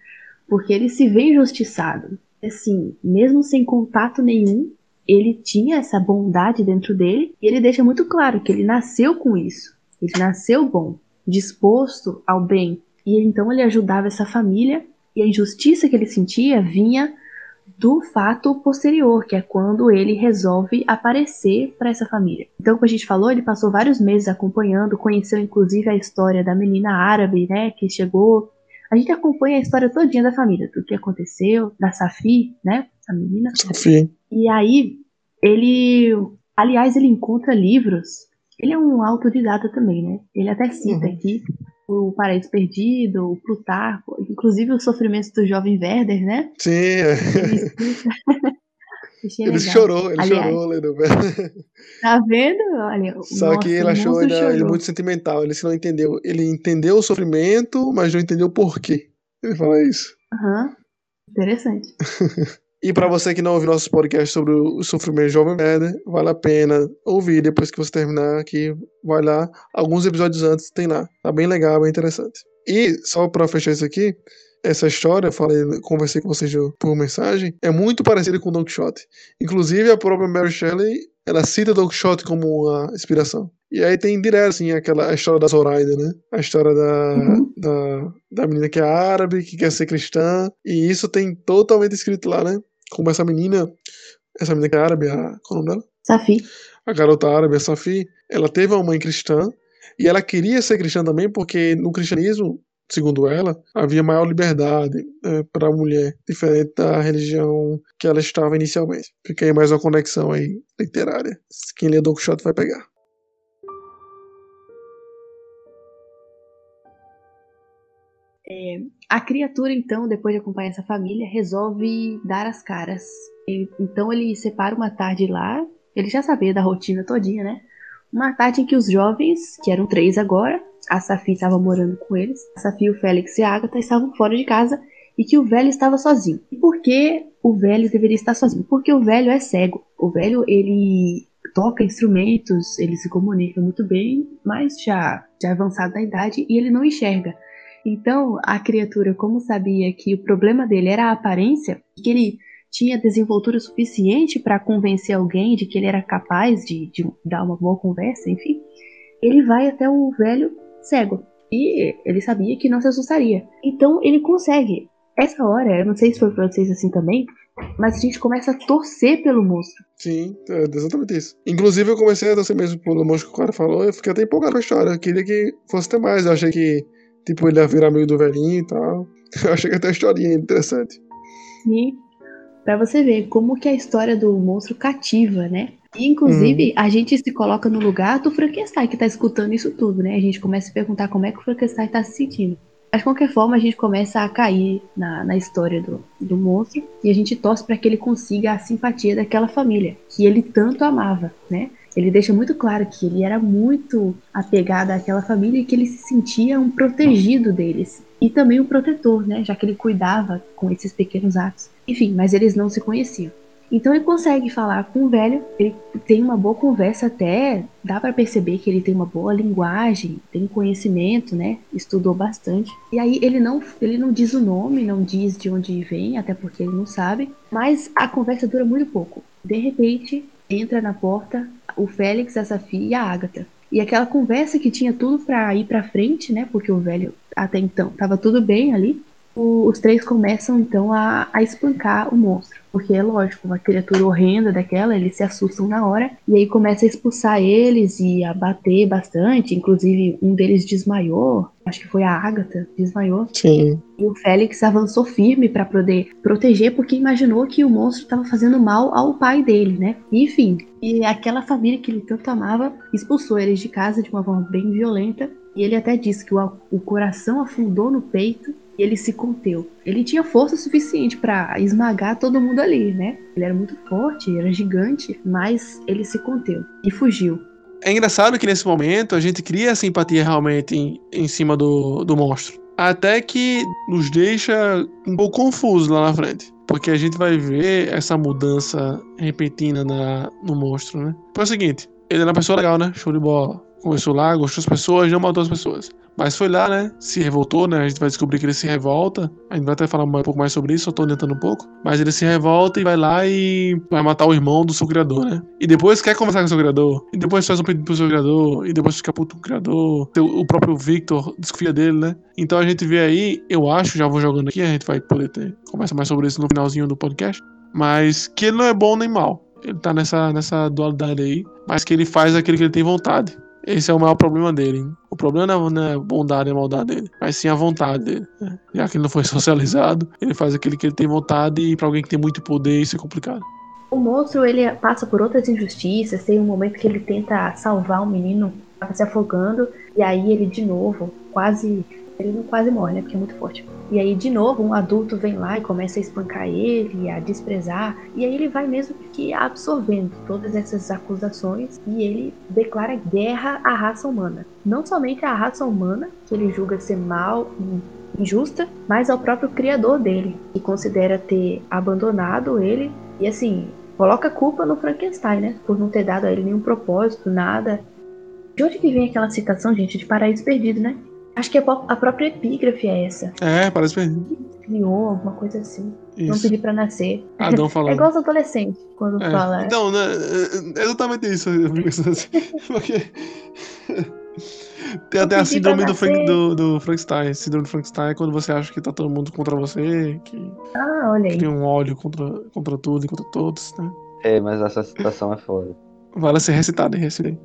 Porque ele se vê injustiçado. Assim, mesmo sem contato nenhum, ele tinha essa bondade dentro dele e ele deixa muito claro que ele nasceu com isso. Ele nasceu bom, disposto ao bem, e então ele ajudava essa família, e a injustiça que ele sentia vinha do fato posterior, que é quando ele resolve aparecer para essa família. Então, como a gente falou, ele passou vários meses acompanhando, conheceu inclusive a história da menina árabe, né, que chegou. A gente acompanha a história todinha da família, do que aconteceu, da Safi, né, essa menina. Safi. E aí, ele, aliás, ele encontra livros ele é um autodidata também, né? Ele até cita uhum. aqui o Paraíso Perdido, o Plutarco, inclusive o sofrimento do jovem Werder, né? Sim. Ele (laughs) legal. chorou, ele Aliás, chorou lendo Tá vendo? Olha, Só nossa, que ele achou ele, ele muito sentimental. Ele não entendeu. Ele entendeu o sofrimento, mas não entendeu o porquê. Ele fala isso. Aham. Uhum. Interessante. (laughs) E para você que não ouviu nossos podcasts sobre o sofrimento jovem merda, vale a pena ouvir depois que você terminar aqui. Vai lá. Alguns episódios antes tem lá. Tá bem legal, bem interessante. E só para fechar isso aqui, essa história, eu falei, conversei com vocês por mensagem, é muito parecida com Don Quixote. Inclusive, a própria Mary Shelley, ela cita Don Quixote como uma inspiração. E aí tem direto, assim, aquela a história da Zoraida, né? A história da, uhum. da, da menina que é árabe, que quer ser cristã. E isso tem totalmente escrito lá, né? Como essa menina, essa menina que é árabe, a, qual é o nome dela? Safi. A garota árabe, a Safi, ela teve uma mãe cristã. E ela queria ser cristã também porque no cristianismo segundo ela, havia maior liberdade né, para a mulher, diferente da religião que ela estava inicialmente. Fica aí mais uma conexão aí literária. Quem lê Don Quixote vai pegar. É, a criatura, então, depois de acompanhar essa família, resolve dar as caras. Então ele separa uma tarde lá, ele já sabia da rotina todinha, né? Uma tarde em que os jovens, que eram três agora, a Safi estava morando com eles, a Safi, o Félix e a Agatha estavam fora de casa e que o velho estava sozinho. E por que o velho deveria estar sozinho? Porque o velho é cego. O velho, ele toca instrumentos, ele se comunica muito bem, mas já, já avançado na idade e ele não enxerga. Então, a criatura, como sabia que o problema dele era a aparência, que ele tinha desenvoltura suficiente para convencer alguém de que ele era capaz de, de, dar uma boa conversa, enfim, ele vai até o velho cego. E ele sabia que não se assustaria. Então ele consegue. Essa hora, eu não sei se foi pra vocês assim também, mas a gente começa a torcer pelo monstro. Sim, é exatamente isso. Inclusive eu comecei a torcer mesmo pelo monstro que o cara falou, eu fiquei até empolgado com a história. Eu queria que fosse ter mais. Eu achei que, tipo, ele ia virar amigo do velhinho e tal. (laughs) Eu achei que até a historinha interessante. Sim. Pra você ver como que a história do monstro cativa, né? E, inclusive, hum. a gente se coloca no lugar do Frankenstein que tá escutando isso tudo, né? A gente começa a se perguntar como é que o Frankenstein tá se sentindo. Mas de qualquer forma, a gente começa a cair na, na história do, do monstro e a gente torce para que ele consiga a simpatia daquela família que ele tanto amava, né? Ele deixa muito claro que ele era muito apegado àquela família e que ele se sentia um protegido deles e também um protetor, né? Já que ele cuidava com esses pequenos atos. Enfim, mas eles não se conheciam. Então ele consegue falar com o velho, ele tem uma boa conversa até, dá para perceber que ele tem uma boa linguagem, tem conhecimento, né? Estudou bastante. E aí ele não, ele não diz o nome, não diz de onde vem, até porque ele não sabe, mas a conversa dura muito pouco. De repente, entra na porta o Félix, a Safi e a Agatha. E aquela conversa que tinha tudo para ir para frente, né? Porque o velho até então tava tudo bem ali o, os três começam então a, a espancar o monstro. Porque é lógico, uma criatura horrenda daquela, eles se assustam na hora e aí começa a expulsar eles e a bater bastante. Inclusive, um deles desmaiou. Acho que foi a Agatha, desmaiou. Sim. E o Félix avançou firme para poder proteger, porque imaginou que o monstro estava fazendo mal ao pai dele, né? enfim, e aquela família que ele tanto amava expulsou eles de casa de uma forma bem violenta. E ele até disse que o, o coração afundou no peito e ele se conteu. Ele tinha força suficiente para esmagar todo mundo ali, né? Ele era muito forte, era gigante, mas ele se conteu e fugiu. É engraçado que nesse momento a gente cria simpatia realmente em, em cima do, do monstro. Até que nos deixa um pouco confuso lá na frente. Porque a gente vai ver essa mudança repentina na, no monstro, né? Foi o seguinte, ele era uma pessoa legal, né? Show de bola. Começou lá, gostou das pessoas, não matou as pessoas. Mas foi lá, né? Se revoltou, né? A gente vai descobrir que ele se revolta. A gente vai até falar um pouco mais sobre isso, só tô orientando um pouco. Mas ele se revolta e vai lá e vai matar o irmão do seu criador, né? E depois quer conversar com o seu criador. E depois faz um pedido pro seu criador. E depois fica puto com o criador. O próprio Victor desconfia dele, né? Então a gente vê aí, eu acho, já vou jogando aqui, a gente vai poder ter, conversa mais sobre isso no finalzinho do podcast. Mas que ele não é bom nem mal. Ele tá nessa, nessa dualidade aí. Mas que ele faz aquilo que ele tem vontade. Esse é o maior problema dele. Hein? O problema não é a bondade e a maldade dele, mas sim a vontade dele. Né? Já que ele não foi (laughs) socializado, ele faz aquilo que ele tem vontade e para alguém que tem muito poder isso é complicado. O monstro ele passa por outras injustiças. Tem um momento que ele tenta salvar um menino que se afogando e aí ele de novo quase Ele quase morre, né? Porque é muito forte. E aí, de novo, um adulto vem lá e começa a espancar ele, a desprezar. E aí ele vai mesmo que absorvendo todas essas acusações e ele declara guerra à raça humana. Não somente à raça humana, que ele julga ser mal e injusta, mas ao próprio criador dele, que considera ter abandonado ele. E assim, coloca culpa no Frankenstein, né? Por não ter dado a ele nenhum propósito, nada. De onde que vem aquela citação, gente, de Paraíso Perdido, né? Acho que a própria epígrafe é essa. É, parece perdido. Criou alguma coisa assim. Isso. Não pedi pra nascer. Adão (laughs) falando. É igual os adolescentes, quando é. fala. Então, né, é exatamente isso. (laughs) Porque. (laughs) Tem até a síndrome do, Frank, do, do, Frankenstein. Síndrome do Frankenstein é quando você acha que tá todo mundo contra você, que ah, olha aí. tem um ódio contra, contra tudo e contra todos, né? É, mas essa citação é foda. Vale ser recitada em recitei.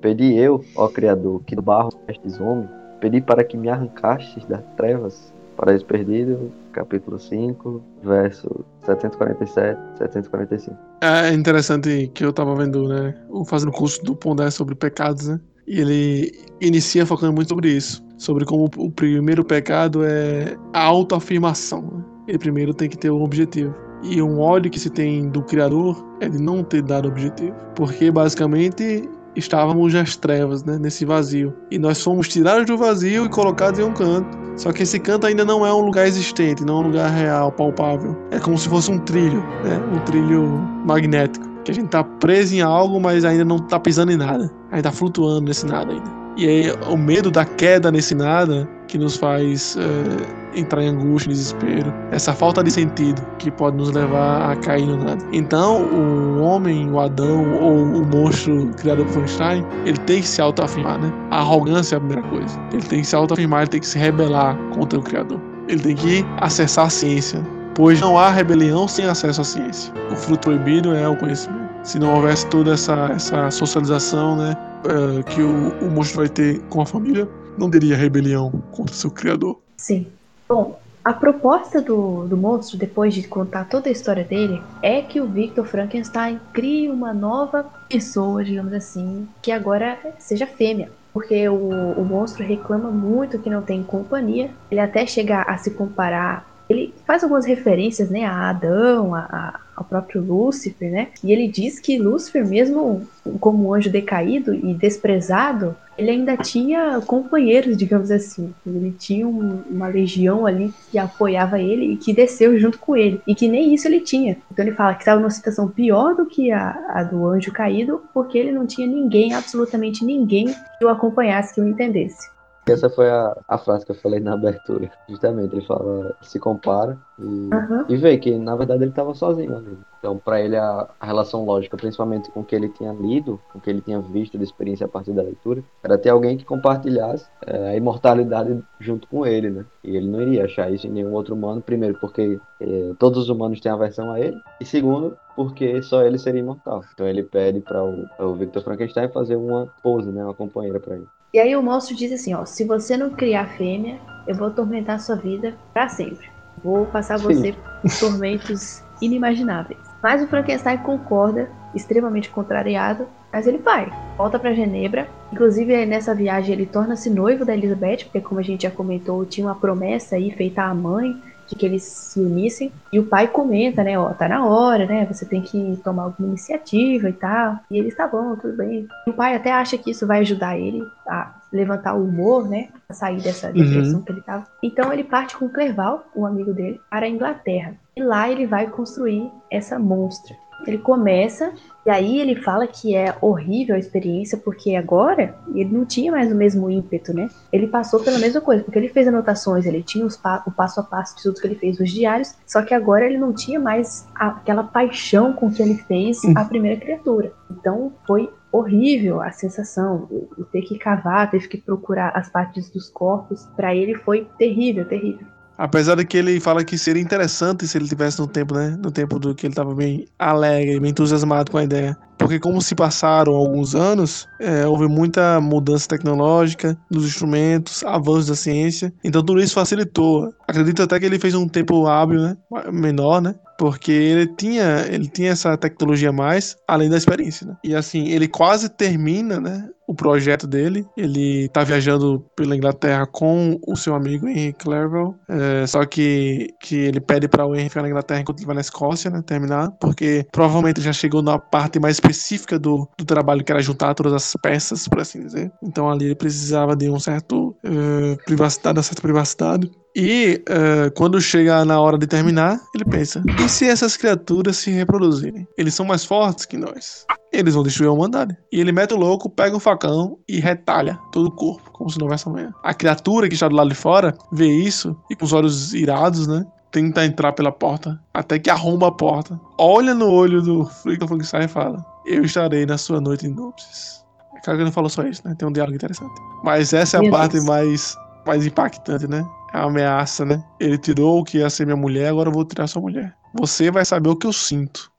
Pedi eu, ó Criador, que do barro estes homens, pedi para que me arrancastes das trevas, Paraíso Perdido, capítulo 5, verso 747, 745. É interessante que eu tava vendo, né, fazendo curso do Pondé sobre pecados, né? E ele inicia focando muito sobre isso. Sobre como o primeiro pecado é a autoafirmação. Né? Ele primeiro tem que ter um objetivo. E um ódio que se tem do Criador é de não ter dado objetivo. Porque basicamente estávamos nas trevas, né, nesse vazio. E nós fomos tirados do vazio e colocados em um canto. Só que esse canto ainda não é um lugar existente, não é um lugar real, palpável. É como se fosse um trilho, né, um trilho magnético que a gente tá preso em algo, mas ainda não tá pisando em nada. Ainda tá flutuando nesse nada ainda. E aí o medo da queda nesse nada que nos faz é, entrar em angústia, desespero. Essa falta de sentido que pode nos levar a cair no nada. Então, o homem, o Adão ou o monstro criado por Frankenstein, ele tem que se autoafirmar, né? A arrogância é a primeira coisa. Ele tem que se autoafirmar, ele tem que se rebelar contra o Criador. Ele tem que acessar a ciência, pois não há rebelião sem acesso à ciência. O fruto proibido é o conhecimento. Se não houvesse toda essa, essa socialização né, uh, que o, o monstro vai ter com a família, não teria rebelião contra seu criador. Sim. Bom, a proposta do, do monstro, depois de contar toda a história dele, é que o Victor Frankenstein crie uma nova pessoa, digamos assim, que agora seja fêmea. Porque o, o monstro reclama muito que não tem companhia. Ele até chega a se comparar ele faz algumas referências, né, a Adão, a, a, ao próprio Lúcifer, né? E ele diz que Lúcifer, mesmo como anjo decaído e desprezado, ele ainda tinha companheiros, digamos assim. Ele tinha um, uma legião ali que apoiava ele e que desceu junto com ele. E que nem isso ele tinha. Então ele fala que estava numa situação pior do que a, a do anjo caído, porque ele não tinha ninguém, absolutamente ninguém, que o acompanhasse, que o entendesse. Essa foi a, a frase que eu falei na abertura. Justamente, ele fala, se compara e, uhum. e vê que, na verdade, ele estava sozinho ali. Então, para ele, a, a, relação lógica, principalmente com o que ele tinha lido, com o que ele tinha visto de experiência a partir da leitura, era ter alguém que compartilhasse é, a imortalidade junto com ele, né? E ele não iria achar isso em nenhum outro humano, primeiro, porque é, todos os humanos têm aversão a ele, e segundo, porque só ele seria imortal. Então, ele pede para o, o Victor Frankenstein fazer uma pose, né? Uma companheira para ele. E aí o monstro diz assim, ó, se você não criar fêmea, eu vou atormentar sua vida para sempre. Vou passar você por tormentos inimagináveis. Mas o Frankenstein concorda, extremamente contrariado, mas ele vai. Volta para Genebra. Inclusive, nessa viagem, ele torna-se noivo da Elizabeth, porque, como a gente já comentou, tinha uma promessa aí feita à mãe de que eles se unissem. E o pai comenta, né, ó, tá na hora, né, você tem que tomar alguma iniciativa e tal. E ele está bom, tudo bem. E o pai até acha que isso vai ajudar ele a levantar o humor, né, a sair dessa uhum. depressão uhum. que ele tava. Então ele parte com Clerval, um amigo dele, para a Inglaterra. E lá ele vai construir essa monstra. Ele começa e aí ele fala que é horrível a experiência porque agora ele não tinha mais o mesmo ímpeto, né? Ele passou pela mesma coisa, porque ele fez anotações, ele tinha pa o passo a passo de tudo que ele fez nos diários, só que agora ele não tinha mais aquela paixão com que ele fez a primeira criatura. Então foi horrível a sensação, o ter que cavar, ter que procurar as partes dos corpos, para ele foi terrível, terrível. Apesar de que ele fala que seria interessante se ele tivesse no tempo, né? No tempo do que ele estava bem alegre, bem entusiasmado com a ideia. Porque como se passaram alguns anos, é, houve muita mudança tecnológica nos instrumentos, avanços da ciência. Então tudo isso facilitou Acredito até que ele fez um tempo hábil, né? Menor, né? Porque ele tinha, ele tinha essa tecnologia mais, além da experiência, né? E assim, ele quase termina, né? O projeto dele. Ele tá viajando pela Inglaterra com o seu amigo Henry Clerval. É, só que, que ele pede para o Henry ficar na Inglaterra enquanto ele vai na Escócia, né? Terminar. Porque provavelmente já chegou na parte mais específica do, do trabalho, que era juntar todas as peças, por assim dizer. Então ali ele precisava de um certo uh, privacidade, uma certa privacidade. E uh, quando chega na hora de terminar, ele pensa: e se essas criaturas se reproduzirem? Eles são mais fortes que nós. Eles vão destruir a humanidade. E ele mete o louco, pega o facão e retalha todo o corpo, como se não houvesse amanhã. A criatura que está do lado de fora vê isso e com os olhos irados, né? Tenta entrar pela porta, até que arromba a porta. Olha no olho do Frankenstein e fala: Eu estarei na sua noite em núpcias. É que não falou só isso, né? Tem um diálogo interessante. Mas essa é a Meu parte mais, mais impactante, né? É a ameaça, né? Ele tirou o que ia ser minha mulher, agora eu vou tirar sua mulher. Você vai saber o que eu sinto.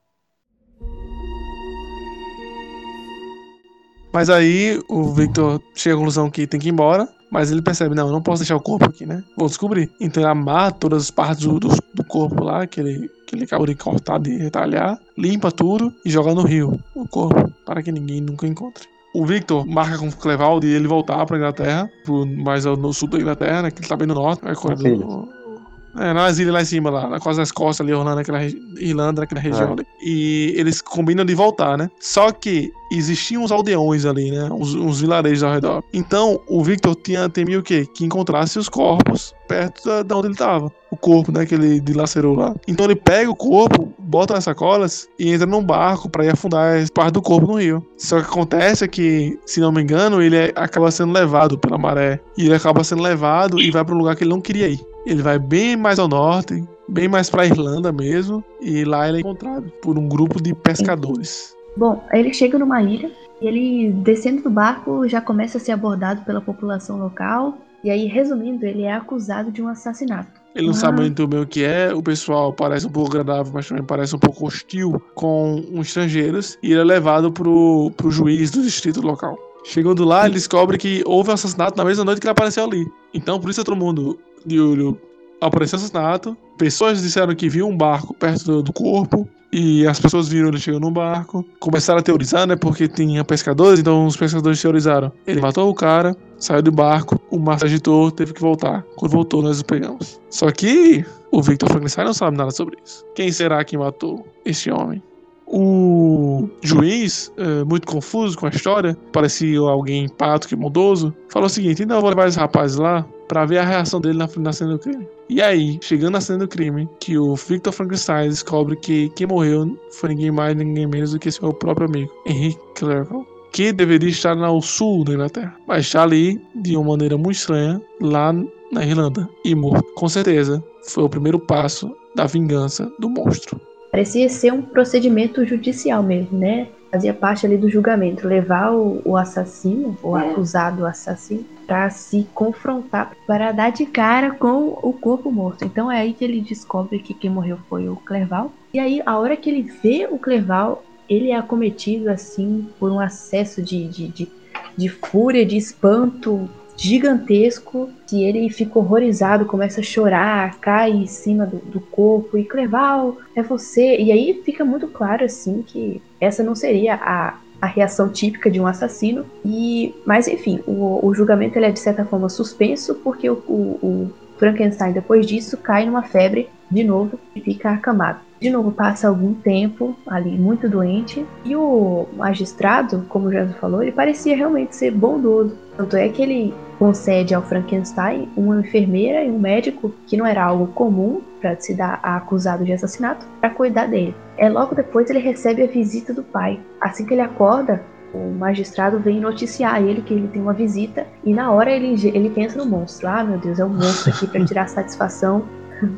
Mas aí o Victor chega à conclusão que tem que ir embora. Mas ele percebe, não, não posso deixar o corpo aqui, né? Vou descobrir. Então ele amarra todas as partes do, do, do corpo lá, que ele, que ele acabou de cortar, de retalhar, limpa tudo e joga no rio o corpo, para que ninguém nunca encontre o Victor marca com o Clevaldo e ele voltar pra Inglaterra, pro, mais no sul da Inglaterra, né? Que ele tá bem no norte. É, do, é, nas ilhas lá em cima, lá, na quase das costas ali, Orlando, naquela Irlanda, naquela região é. ali. E eles combinam de voltar, né? Só que existiam uns aldeões ali, né? Uns, uns vilarejos ao redor. Então, o Victor tinha, temia o quê? Que encontrasse os corpos perto da, da onde ele tava. O corpo, né? Que ele dilacerou lá. Então ele pega o corpo, bota nas sacolas e entra num barco para ir afundar parte do corpo no rio. Só que acontece é que, se não me engano, ele é, acaba sendo levado pela maré. E ele acaba sendo levado e vai para um lugar que ele não queria ir. Ele vai bem mais ao norte, bem mais para Irlanda mesmo, e lá ele é encontrado por um grupo de pescadores. Bom, ele chega numa ilha, e ele descendo do barco já começa a ser abordado pela população local, e aí, resumindo, ele é acusado de um assassinato. Ele não ah. sabe muito bem o que é, o pessoal parece um pouco agradável, mas também parece um pouco hostil com os estrangeiros, e ele é levado pro, pro juiz do distrito local. Chegando lá, ele descobre que houve um assassinato na mesma noite que ele apareceu ali. Então, por isso todo mundo de olho apareceu assassinato. Pessoas disseram que viu um barco perto do corpo. E as pessoas viram ele chegando no barco. Começaram a teorizar, né? Porque tinha pescadores, então os pescadores teorizaram. Ele matou o cara, saiu do barco, o mar se agitou, teve que voltar. Quando voltou, nós o pegamos. Só que o Victor Frankenstein não sabe nada sobre isso. Quem será que matou este homem? O juiz, é, muito confuso com a história, parecia alguém pato que mondoso, falou o seguinte: então eu vou levar esse rapaz lá para ver a reação dele na, na cena do crime. E aí, chegando na cena do crime, que o Victor Frankenstein descobre que quem morreu foi ninguém mais, ninguém menos do que seu próprio amigo, Henrique Clerval, que deveria estar no sul da Inglaterra, mas está ali de uma maneira muito estranha, lá na Irlanda, e morto. Com certeza, foi o primeiro passo da vingança do monstro. Parecia ser um procedimento judicial mesmo, né? Fazia parte ali do julgamento, levar o, o assassino, o é. acusado assassino, para se confrontar, para dar de cara com o corpo morto. Então é aí que ele descobre que quem morreu foi o Clerval. E aí, a hora que ele vê o Clerval, ele é acometido assim por um acesso de, de, de, de fúria, de espanto gigantesco que ele fica horrorizado, começa a chorar, cai em cima do, do, corpo e Cleval, é você. E aí fica muito claro assim que essa não seria a, a reação típica de um assassino. E, mas enfim, o, o julgamento ele é de certa forma suspenso porque o, o, o Frankenstein depois disso cai numa febre de novo e fica acamado. De novo passa algum tempo ali muito doente e o magistrado, como Jesus falou, ele parecia realmente ser bondoso. Tanto é que ele concede ao Frankenstein uma enfermeira e um médico, que não era algo comum para se dar a acusado de assassinato, para cuidar dele. É logo depois ele recebe a visita do pai. Assim que ele acorda, o magistrado vem noticiar ele que ele tem uma visita e na hora ele, ele pensa no monstro. Ah, meu Deus, é um monstro aqui para tirar satisfação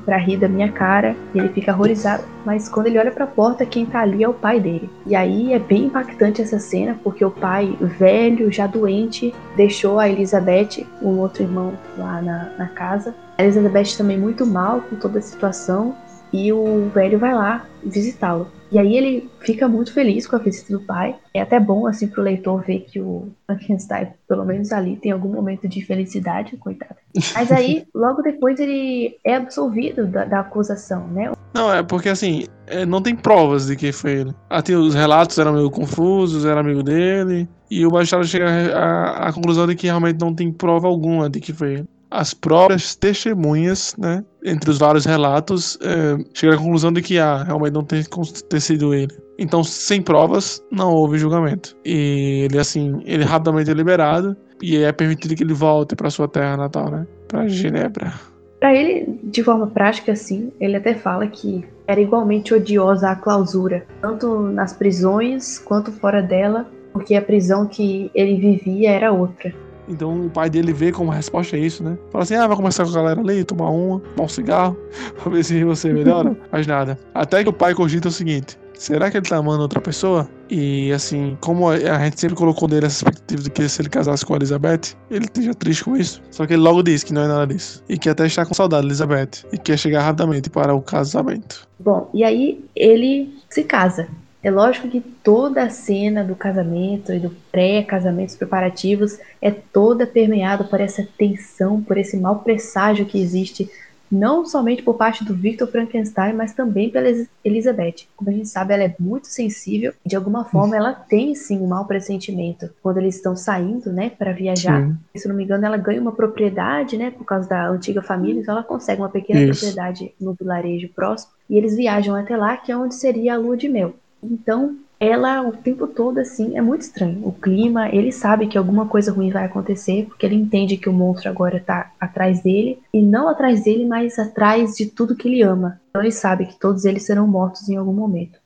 para rir da minha cara e ele fica horrorizado. Mas quando ele olha para a porta, quem tá ali é o pai dele. E aí é bem impactante essa cena, porque o pai, velho, já doente, deixou a Elizabeth, um outro irmão, lá na, na casa. A Elizabeth também muito mal com toda a situação e o velho vai lá visitá-lo. E aí ele fica muito feliz com a visita do pai. É até bom, assim, pro leitor ver que o Frankenstein, pelo menos ali, tem algum momento de felicidade, coitado. Mas aí, (laughs) logo depois, ele é absolvido da, da acusação, né? Não, é porque assim, é, não tem provas de que foi ele. Até os relatos eram meio confusos, era amigo dele. E o magistrado chega à, à conclusão de que realmente não tem prova alguma de que foi ele as próprias testemunhas, né, entre os vários relatos, é, chegaram à conclusão de que ah, realmente não tem ter sido ele. Então, sem provas, não houve julgamento. E ele, assim, ele rapidamente é liberado e é permitido que ele volte para sua terra natal, né, para Genebra. Para ele, de forma prática, assim, ele até fala que era igualmente odiosa a clausura, tanto nas prisões quanto fora dela, porque a prisão que ele vivia era outra. Então o pai dele vê como resposta a isso, né? Fala assim: ah, vai começar com a galera ali, tomar uma, tomar um cigarro, (laughs) pra ver se você melhora. Mas nada. Até que o pai cogita o seguinte: será que ele tá amando outra pessoa? E assim, como a gente sempre colocou nele essa expectativa de que se ele casasse com a Elizabeth, ele esteja triste com isso. Só que ele logo diz que não é nada disso. E que até está com saudade de Elizabeth. E quer chegar rapidamente para o casamento. Bom, e aí ele se casa. É lógico que toda a cena do casamento e do pré-casamento, os preparativos, é toda permeada por essa tensão, por esse mau presságio que existe, não somente por parte do Victor Frankenstein, mas também pela Elizabeth. Como a gente sabe, ela é muito sensível e de alguma forma ela tem sim um mau pressentimento quando eles estão saindo, né, para viajar. Sim. Se não me engano, ela ganha uma propriedade, né, por causa da antiga família, então ela consegue uma pequena Isso. propriedade no vilarejo próximo e eles viajam até lá, que é onde seria a lua de mel. Então, ela o tempo todo assim é muito estranho. O clima, ele sabe que alguma coisa ruim vai acontecer, porque ele entende que o monstro agora tá atrás dele, e não atrás dele, mas atrás de tudo que ele ama. Então ele sabe que todos eles serão mortos em algum momento.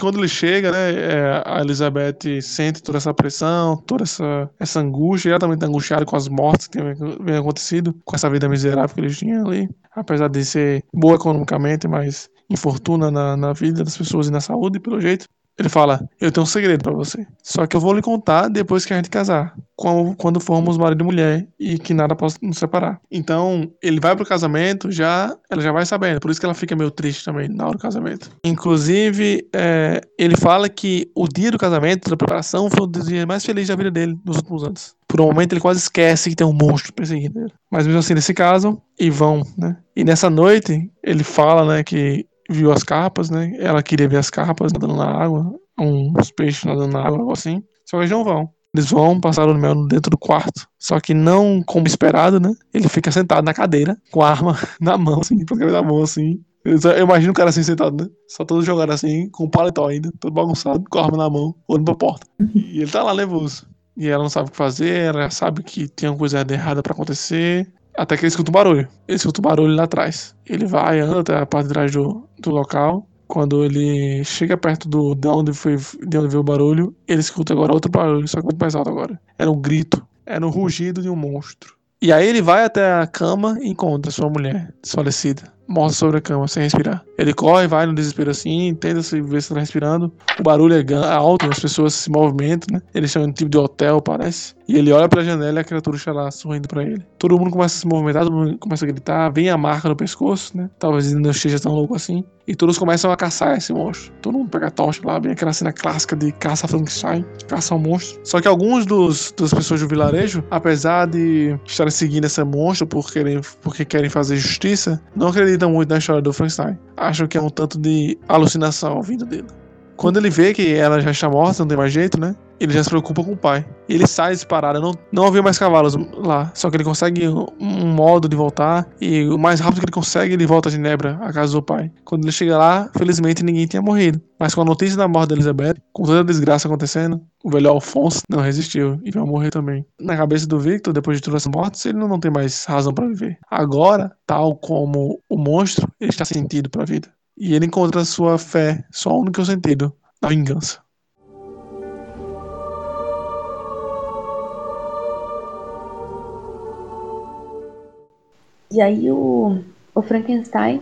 Quando ele chega, né, é, a Elizabeth sente toda essa pressão, toda essa, essa angústia, ela também tá angustiada com as mortes que têm acontecido, com essa vida miserável que eles tinham ali. Apesar de ser boa economicamente, mas infortuna na, na vida das pessoas e na saúde, pelo jeito. Ele fala: Eu tenho um segredo para você. Só que eu vou lhe contar depois que a gente casar. Quando formos marido e mulher e que nada possa nos separar. Então, ele vai pro casamento, já ela já vai sabendo. Por isso que ela fica meio triste também na hora do casamento. Inclusive, é, ele fala que o dia do casamento, da preparação, foi o dia mais feliz da vida dele nos últimos anos. Por um momento, ele quase esquece que tem um monstro perseguindo ele. Mas mesmo assim, eles se casam e vão, né? E nessa noite, ele fala, né, que viu as carpas, né? Ela queria ver as carpas nadando na água, uns peixes nadando na água, algo assim. Só que eles não vão. Eles vão passar o mel dentro do quarto. Só que não como esperado, né? Ele fica sentado na cadeira, com a arma (laughs) na mão, assim, na mão, assim. Eu imagino o cara assim sentado, né? Só todo jogado assim, com o paletó ainda, todo bagunçado, com a arma na mão, olhando pra porta. E ele tá lá nervoso. E ela não sabe o que fazer, ela sabe que tem uma coisa errada para acontecer. Até que ele escuta um barulho. Ele escuta um barulho lá atrás. Ele vai, anda até a parte de trás do, do local. Quando ele chega perto do, de, onde foi, de onde veio o barulho, ele escuta agora outro barulho, só que muito mais alto agora. Era um grito. Era um rugido de um monstro. E aí ele vai até a cama e encontra sua mulher desfalecida morta sobre a cama, sem respirar. Ele corre, vai no desespero assim, tenta se ver se tá respirando. O barulho é alto, as pessoas se movimentam, né? Eles são um tipo de hotel, parece. E ele olha pra janela e a criatura está lá sorrindo pra ele. Todo mundo começa a se movimentar, todo mundo começa a gritar, vem a marca no pescoço, né? Talvez ele não esteja tão louco assim. E todos começam a caçar esse monstro. Todo mundo pega a tocha lá, bem aquela cena clássica de caça Frankenstein, caça um monstro. Só que alguns dos, das pessoas do vilarejo, apesar de estarem seguindo esse monstro por querem, porque querem fazer justiça, não acreditam muito na história do Frankenstein. Acham que é um tanto de alucinação vindo dele. Quando ele vê que ela já está morta, não tem mais jeito, né? Ele já se preocupa com o pai. Ele sai disparado, não, não havia mais cavalos lá. Só que ele consegue um modo de voltar. E o mais rápido que ele consegue, ele volta a Ginebra, a casa do pai. Quando ele chega lá, felizmente ninguém tinha morrido. Mas com a notícia da morte da Elizabeth, com toda a desgraça acontecendo, o velho Alfonso não resistiu e vai morrer também. Na cabeça do Victor, depois de todas as mortes, ele não tem mais razão para viver. Agora, tal como o monstro, ele está sentido para a vida. E ele encontra sua fé, só o único sentido, na vingança. E aí o, o Frankenstein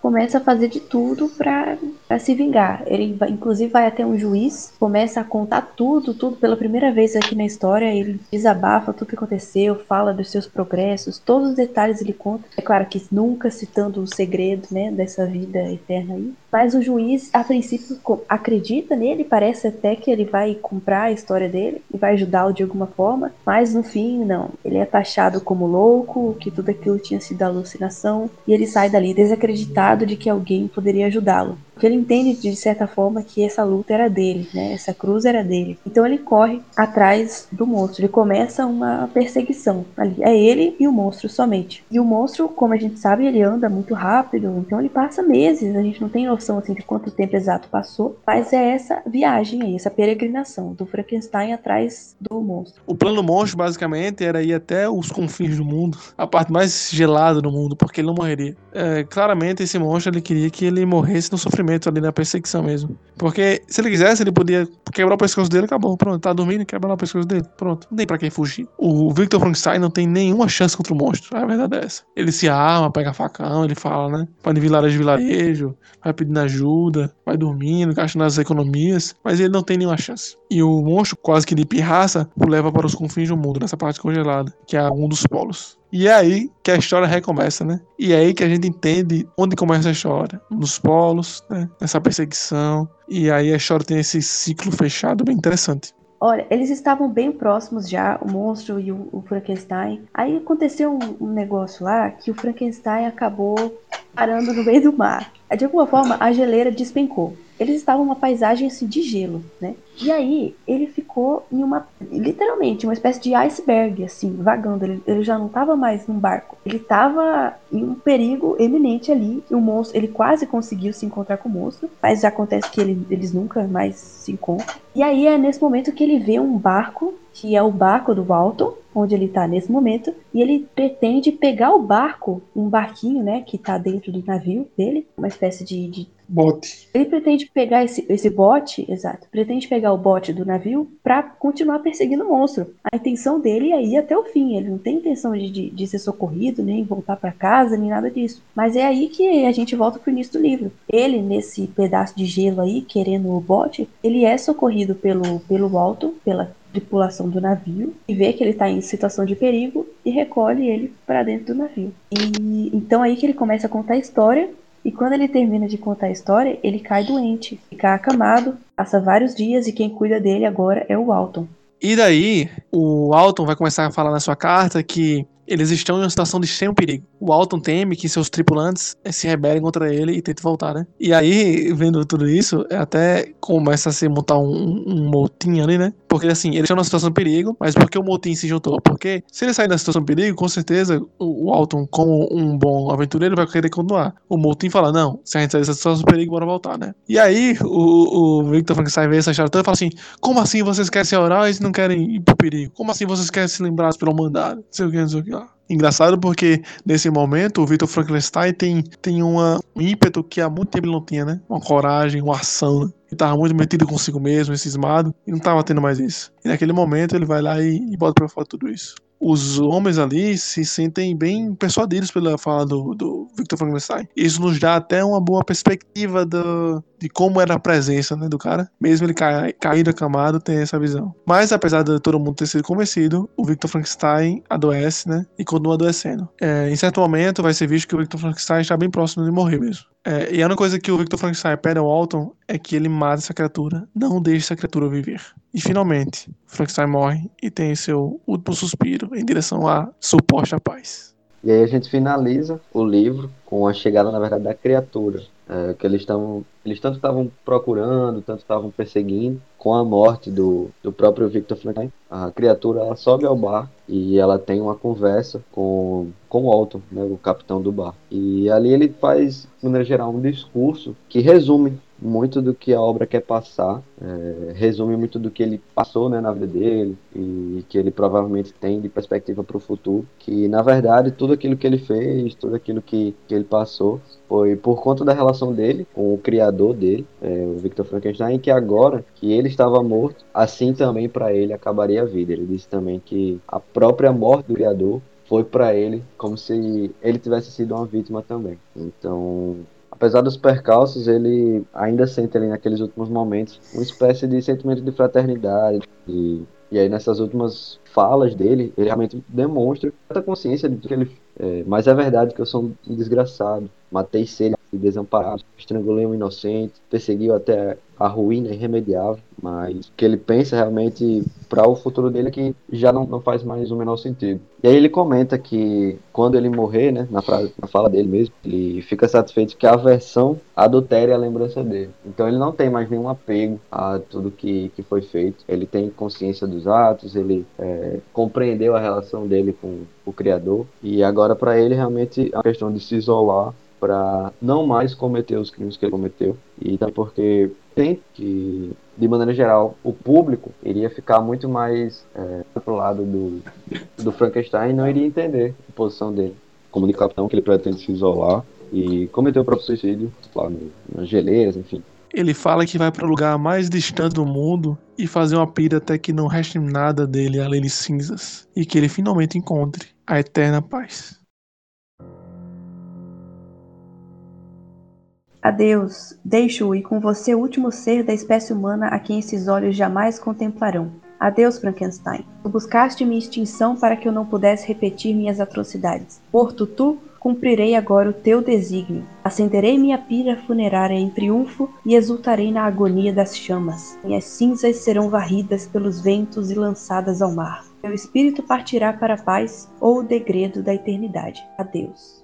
começa a fazer de tudo para se vingar. Ele, inclusive, vai até um juiz, começa a contar tudo, tudo pela primeira vez aqui na história. Ele desabafa tudo que aconteceu, fala dos seus progressos, todos os detalhes ele conta. É claro que nunca citando o segredo, né, dessa vida eterna aí. Mas o juiz, a princípio, acredita nele, parece até que ele vai comprar a história dele e vai ajudá-lo de alguma forma, mas no fim, não. Ele é taxado como louco, que tudo aquilo tinha sido alucinação, e ele sai dali desacreditado de que alguém poderia ajudá-lo. Porque ele entende, de certa forma, que essa luta era dele, né? Essa cruz era dele. Então ele corre atrás do monstro. Ele começa uma perseguição ali. É ele e o monstro somente. E o monstro, como a gente sabe, ele anda muito rápido, então ele passa meses. A gente não tem noção assim de quanto tempo exato passou, mas é essa viagem aí, essa peregrinação do Frankenstein atrás do monstro. O plano do monstro, basicamente, era ir até os confins do mundo, a parte mais gelada do mundo, porque ele não morreria. É, claramente, esse monstro ele queria que ele morresse no sofrimento ali na perseguição mesmo. Porque se ele quisesse, ele podia quebrar o pescoço dele acabou. Pronto, tá dormindo, quebra o pescoço dele. Pronto, não tem pra quem fugir. O Victor Frankenstein não tem nenhuma chance contra o monstro. A verdade é essa. Ele se arma, pega facão, ele fala, né? Vai de vilarejo vai pedindo ajuda, vai dormindo, gasta nas economias, mas ele não tem nenhuma chance. E o monstro, quase que de pirraça, o leva para os confins do mundo, nessa parte congelada, que é um dos polos. E é aí que a história recomeça, né? E é aí que a gente entende onde começa a história. Nos polos, né? Nessa perseguição. E aí a história tem esse ciclo fechado bem interessante. Olha, eles estavam bem próximos já, o monstro e o, o Frankenstein. Aí aconteceu um, um, negócio lá que o Frankenstein acabou parando no meio do mar. De alguma forma, a geleira despencou. Eles estavam numa paisagem assim de gelo, né? E aí ele ficou em uma, literalmente, uma espécie de iceberg, assim, vagando. Ele, ele já não estava mais num barco. Ele estava em um perigo eminente ali. O monstro, ele quase conseguiu se encontrar com o monstro, mas acontece que ele, eles nunca mais se encontram. E aí é nesse momento que ele vê um barco, que é o barco do Walton, onde ele está nesse momento, e ele pretende pegar o barco, um barquinho, né, que está dentro do navio dele, uma espécie de, de bote. Ele pretende pegar esse, esse bote, exato, pretende pegar o bote do navio para continuar perseguindo o monstro. A intenção dele é ir até o fim, ele não tem intenção de, de, de ser socorrido, nem voltar para casa, nem nada disso. Mas é aí que a gente volta pro início do livro. Ele, nesse pedaço de gelo aí, querendo o bote, ele é socorrido pelo, pelo Walton, pela tripulação do navio e vê que ele está em situação de perigo e recolhe ele para dentro do navio. E então aí que ele começa a contar a história e quando ele termina de contar a história, ele cai doente, fica acamado, passa vários dias e quem cuida dele agora é o Alton. E daí, o Alton vai começar a falar na sua carta que eles estão em uma situação de extremo perigo. O Alton teme que seus tripulantes se rebelem contra ele e tentem voltar, né? E aí, vendo tudo isso, até começa a se montar um, um motim ali, né? Porque assim, eles estão numa situação de perigo, mas por que o motim se juntou? Porque se ele sair da situação de perigo, com certeza o Alton, como um bom aventureiro, vai querer continuar. O motim fala: não, se a gente sair dessa situação de perigo, bora voltar, né? E aí, o, o Victor Frankenstein vê essa história e fala assim: como assim vocês querem ser orais e não querem ir pro perigo? Como assim vocês querem se lembrar pelo mandado? Não sei o que, não sei o que lá. Engraçado porque nesse momento o Victor Frankenstein tem, tem uma, um ímpeto que há muito tempo ele não tinha, né? Uma coragem, uma ação. Né? Ele tava muito metido consigo mesmo, cismado, e não tava tendo mais isso. E naquele momento ele vai lá e, e bota pra fora tudo isso os homens ali se sentem bem persuadidos pela fala do, do Victor Frankenstein. Isso nos dá até uma boa perspectiva do, de como era a presença né, do cara. Mesmo ele ca, caído acamado, tem essa visão. Mas apesar de todo mundo ter sido convencido, o Victor Frankenstein adoece, né? E continua adoecendo. É, em certo momento vai ser visto que o Victor Frankenstein está bem próximo de morrer mesmo. É, e a única coisa que o Victor Frankenstein pede ao Alton é que ele mate essa criatura, não deixe essa criatura viver. E finalmente, Frankenstein morre e tem seu último suspiro em direção à suposta paz. E aí a gente finaliza o livro com a chegada, na verdade, da criatura. É, que eles estão. Eles tanto estavam procurando, tanto estavam perseguindo, com a morte do, do próprio Victor Frankenstein. A criatura ela sobe ao bar e ela tem uma conversa com, com o Alton, né, o capitão do bar. E ali ele faz, de maneira geral, um discurso que resume muito do que a obra quer passar, é, resume muito do que ele passou né, na vida dele e que ele provavelmente tem de perspectiva para o futuro. Que na verdade tudo aquilo que ele fez, tudo aquilo que, que ele passou foi por conta da relação dele com o criador dele, é, o Victor Frankenstein, que agora que ele estava morto, assim também para ele acabaria a vida. Ele disse também que a própria morte do criador foi para ele como se ele tivesse sido uma vítima também. Então, apesar dos percalços, ele ainda sente ali naqueles últimos momentos uma espécie de sentimento de fraternidade. E, e aí nessas últimas falas dele, ele realmente demonstra muita consciência de que ele. É, mas é verdade que eu sou um desgraçado. Matei sede desamparado, estrangulou um inocente, perseguiu até a ruína irremediável, mas o que ele pensa realmente para o futuro dele é que já não, não faz mais o menor sentido. E aí ele comenta que quando ele morrer, né, na, frase, na fala dele mesmo, ele fica satisfeito que a versão adultere a lembrança dele. Então ele não tem mais nenhum apego a tudo que, que foi feito. Ele tem consciência dos atos, ele é, compreendeu a relação dele com o Criador. E agora para ele realmente é uma questão de se isolar para não mais cometer os crimes que ele cometeu. E também porque tem que, de maneira geral, o público iria ficar muito mais é, pro lado do, do Frankenstein e não iria entender a posição dele. Como de capitão, que ele pretende se isolar e cometeu o próprio suicídio lá no, nas geleiras, enfim. Ele fala que vai para o lugar mais distante do mundo e fazer uma pira até que não reste nada dele além de cinzas e que ele finalmente encontre a eterna paz. Adeus, deixo-o e com você o último ser da espécie humana a quem esses olhos jamais contemplarão. Adeus, Frankenstein. Tu buscaste minha extinção para que eu não pudesse repetir minhas atrocidades. Morto tu, cumprirei agora o teu desígnio. Acenderei minha pira funerária em triunfo e exultarei na agonia das chamas. Minhas cinzas serão varridas pelos ventos e lançadas ao mar. Meu espírito partirá para a paz ou o degredo da eternidade. Adeus.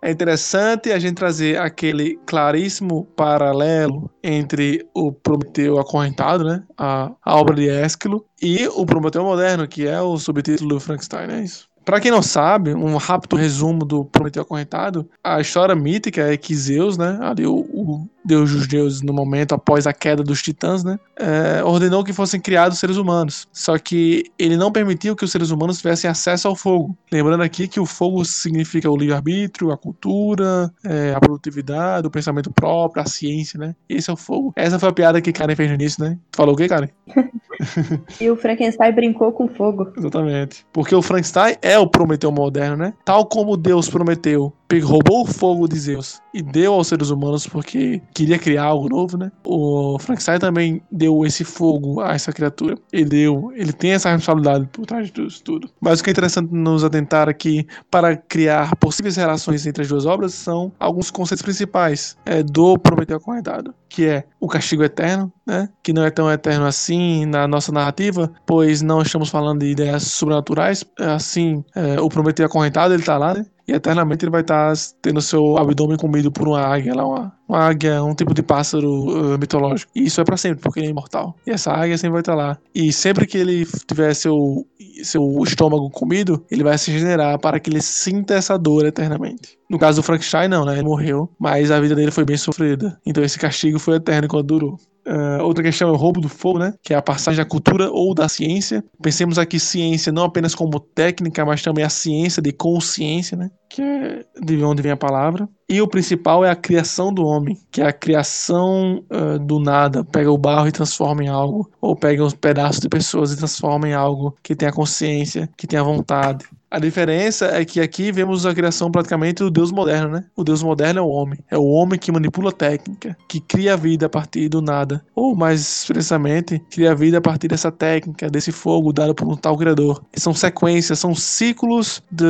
É interessante a gente trazer aquele claríssimo paralelo entre o Prometeu acorrentado, né, a, a obra de Ésquilo, e o Prometeu moderno, que é o subtítulo do Frankenstein, é isso. Para quem não sabe, um rápido resumo do Prometeu acorrentado, a história mítica é que Zeus, né, ali o, o deus dos deuses no momento após a queda dos titãs, né, é, ordenou que fossem criados seres humanos. Só que ele não permitiu que os seres humanos tivessem acesso ao fogo. Lembrando aqui que o fogo significa o livre-arbítrio, a cultura, é, a produtividade, o pensamento próprio, a ciência, né? Esse é o fogo. Essa foi a piada que Karen fez no início, né? Tu falou o quê, Karen? (laughs) e o Frankenstein brincou com fogo. Exatamente. Porque o Frankenstein é o Prometeu moderno, né? Tal como Deus prometeu roubou o fogo de Zeus e deu aos seres humanos porque queria criar algo novo, né? O Frankenstein também deu esse fogo a essa criatura. Ele deu, ele tem essa responsabilidade por trás disso tudo. Mas o que é interessante nos atentar aqui para criar possíveis relações entre as duas obras são alguns conceitos principais é, do Prometeu Acorrentado, que é o castigo eterno, né? Que não é tão eterno assim na nossa narrativa, pois não estamos falando de ideias sobrenaturais. Assim, é, o Prometeu Acorrentado ele tá lá, né? E eternamente ele vai estar tá tendo seu abdômen comido por uma águia, lá, uma, uma águia, um tipo de pássaro uh, mitológico. E isso é para sempre, porque ele é imortal. E essa águia sempre vai estar tá lá. E sempre que ele tiver seu, seu estômago comido, ele vai se regenerar para que ele sinta essa dor eternamente. No caso do Frankenstein, não, né? Ele morreu, mas a vida dele foi bem sofrida. Então esse castigo foi eterno quando durou. Uh, outra questão é o roubo do fogo, né? Que é a passagem da cultura ou da ciência. Pensemos aqui ciência não apenas como técnica, mas também a ciência de consciência, né? Que é de onde vem a palavra. E o principal é a criação do homem, que é a criação uh, do nada. Pega o barro e transforma em algo, ou pega uns pedaços de pessoas e transforma em algo que tenha consciência, que tenha vontade. A diferença é que aqui vemos a criação praticamente do Deus moderno, né? O Deus moderno é o homem. É o homem que manipula a técnica, que cria a vida a partir do nada. Ou, mais expressamente, cria a vida a partir dessa técnica, desse fogo dado por um tal criador. São sequências, são ciclos de,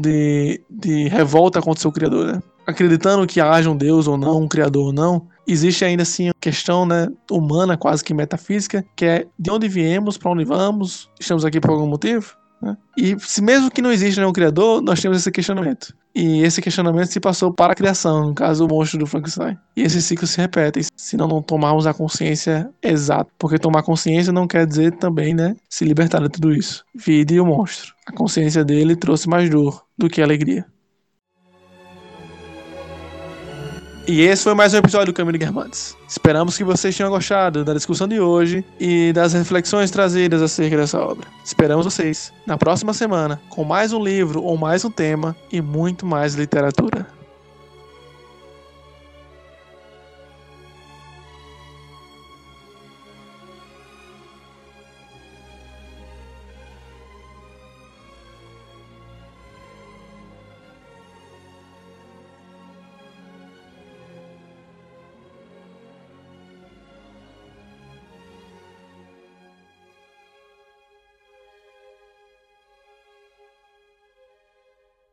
de, de revolta contra o seu criador, né? Acreditando que haja um Deus ou não, um criador ou não, existe ainda assim a questão né, humana, quase que metafísica, que é de onde viemos, para onde vamos, estamos aqui por algum motivo? Né? E se mesmo que não exista nenhum criador, nós temos esse questionamento. E esse questionamento se passou para a criação, no caso o monstro do Frankenstein. E esse ciclo se repete, se não, não tomarmos a consciência exata. Porque tomar consciência não quer dizer também, né, se libertar de tudo isso. Vide o monstro. A consciência dele trouxe mais dor do que alegria. E esse foi mais um episódio do Caminho Guermantes. Esperamos que vocês tenham gostado da discussão de hoje e das reflexões trazidas acerca dessa obra. Esperamos vocês na próxima semana com mais um livro ou mais um tema e muito mais literatura.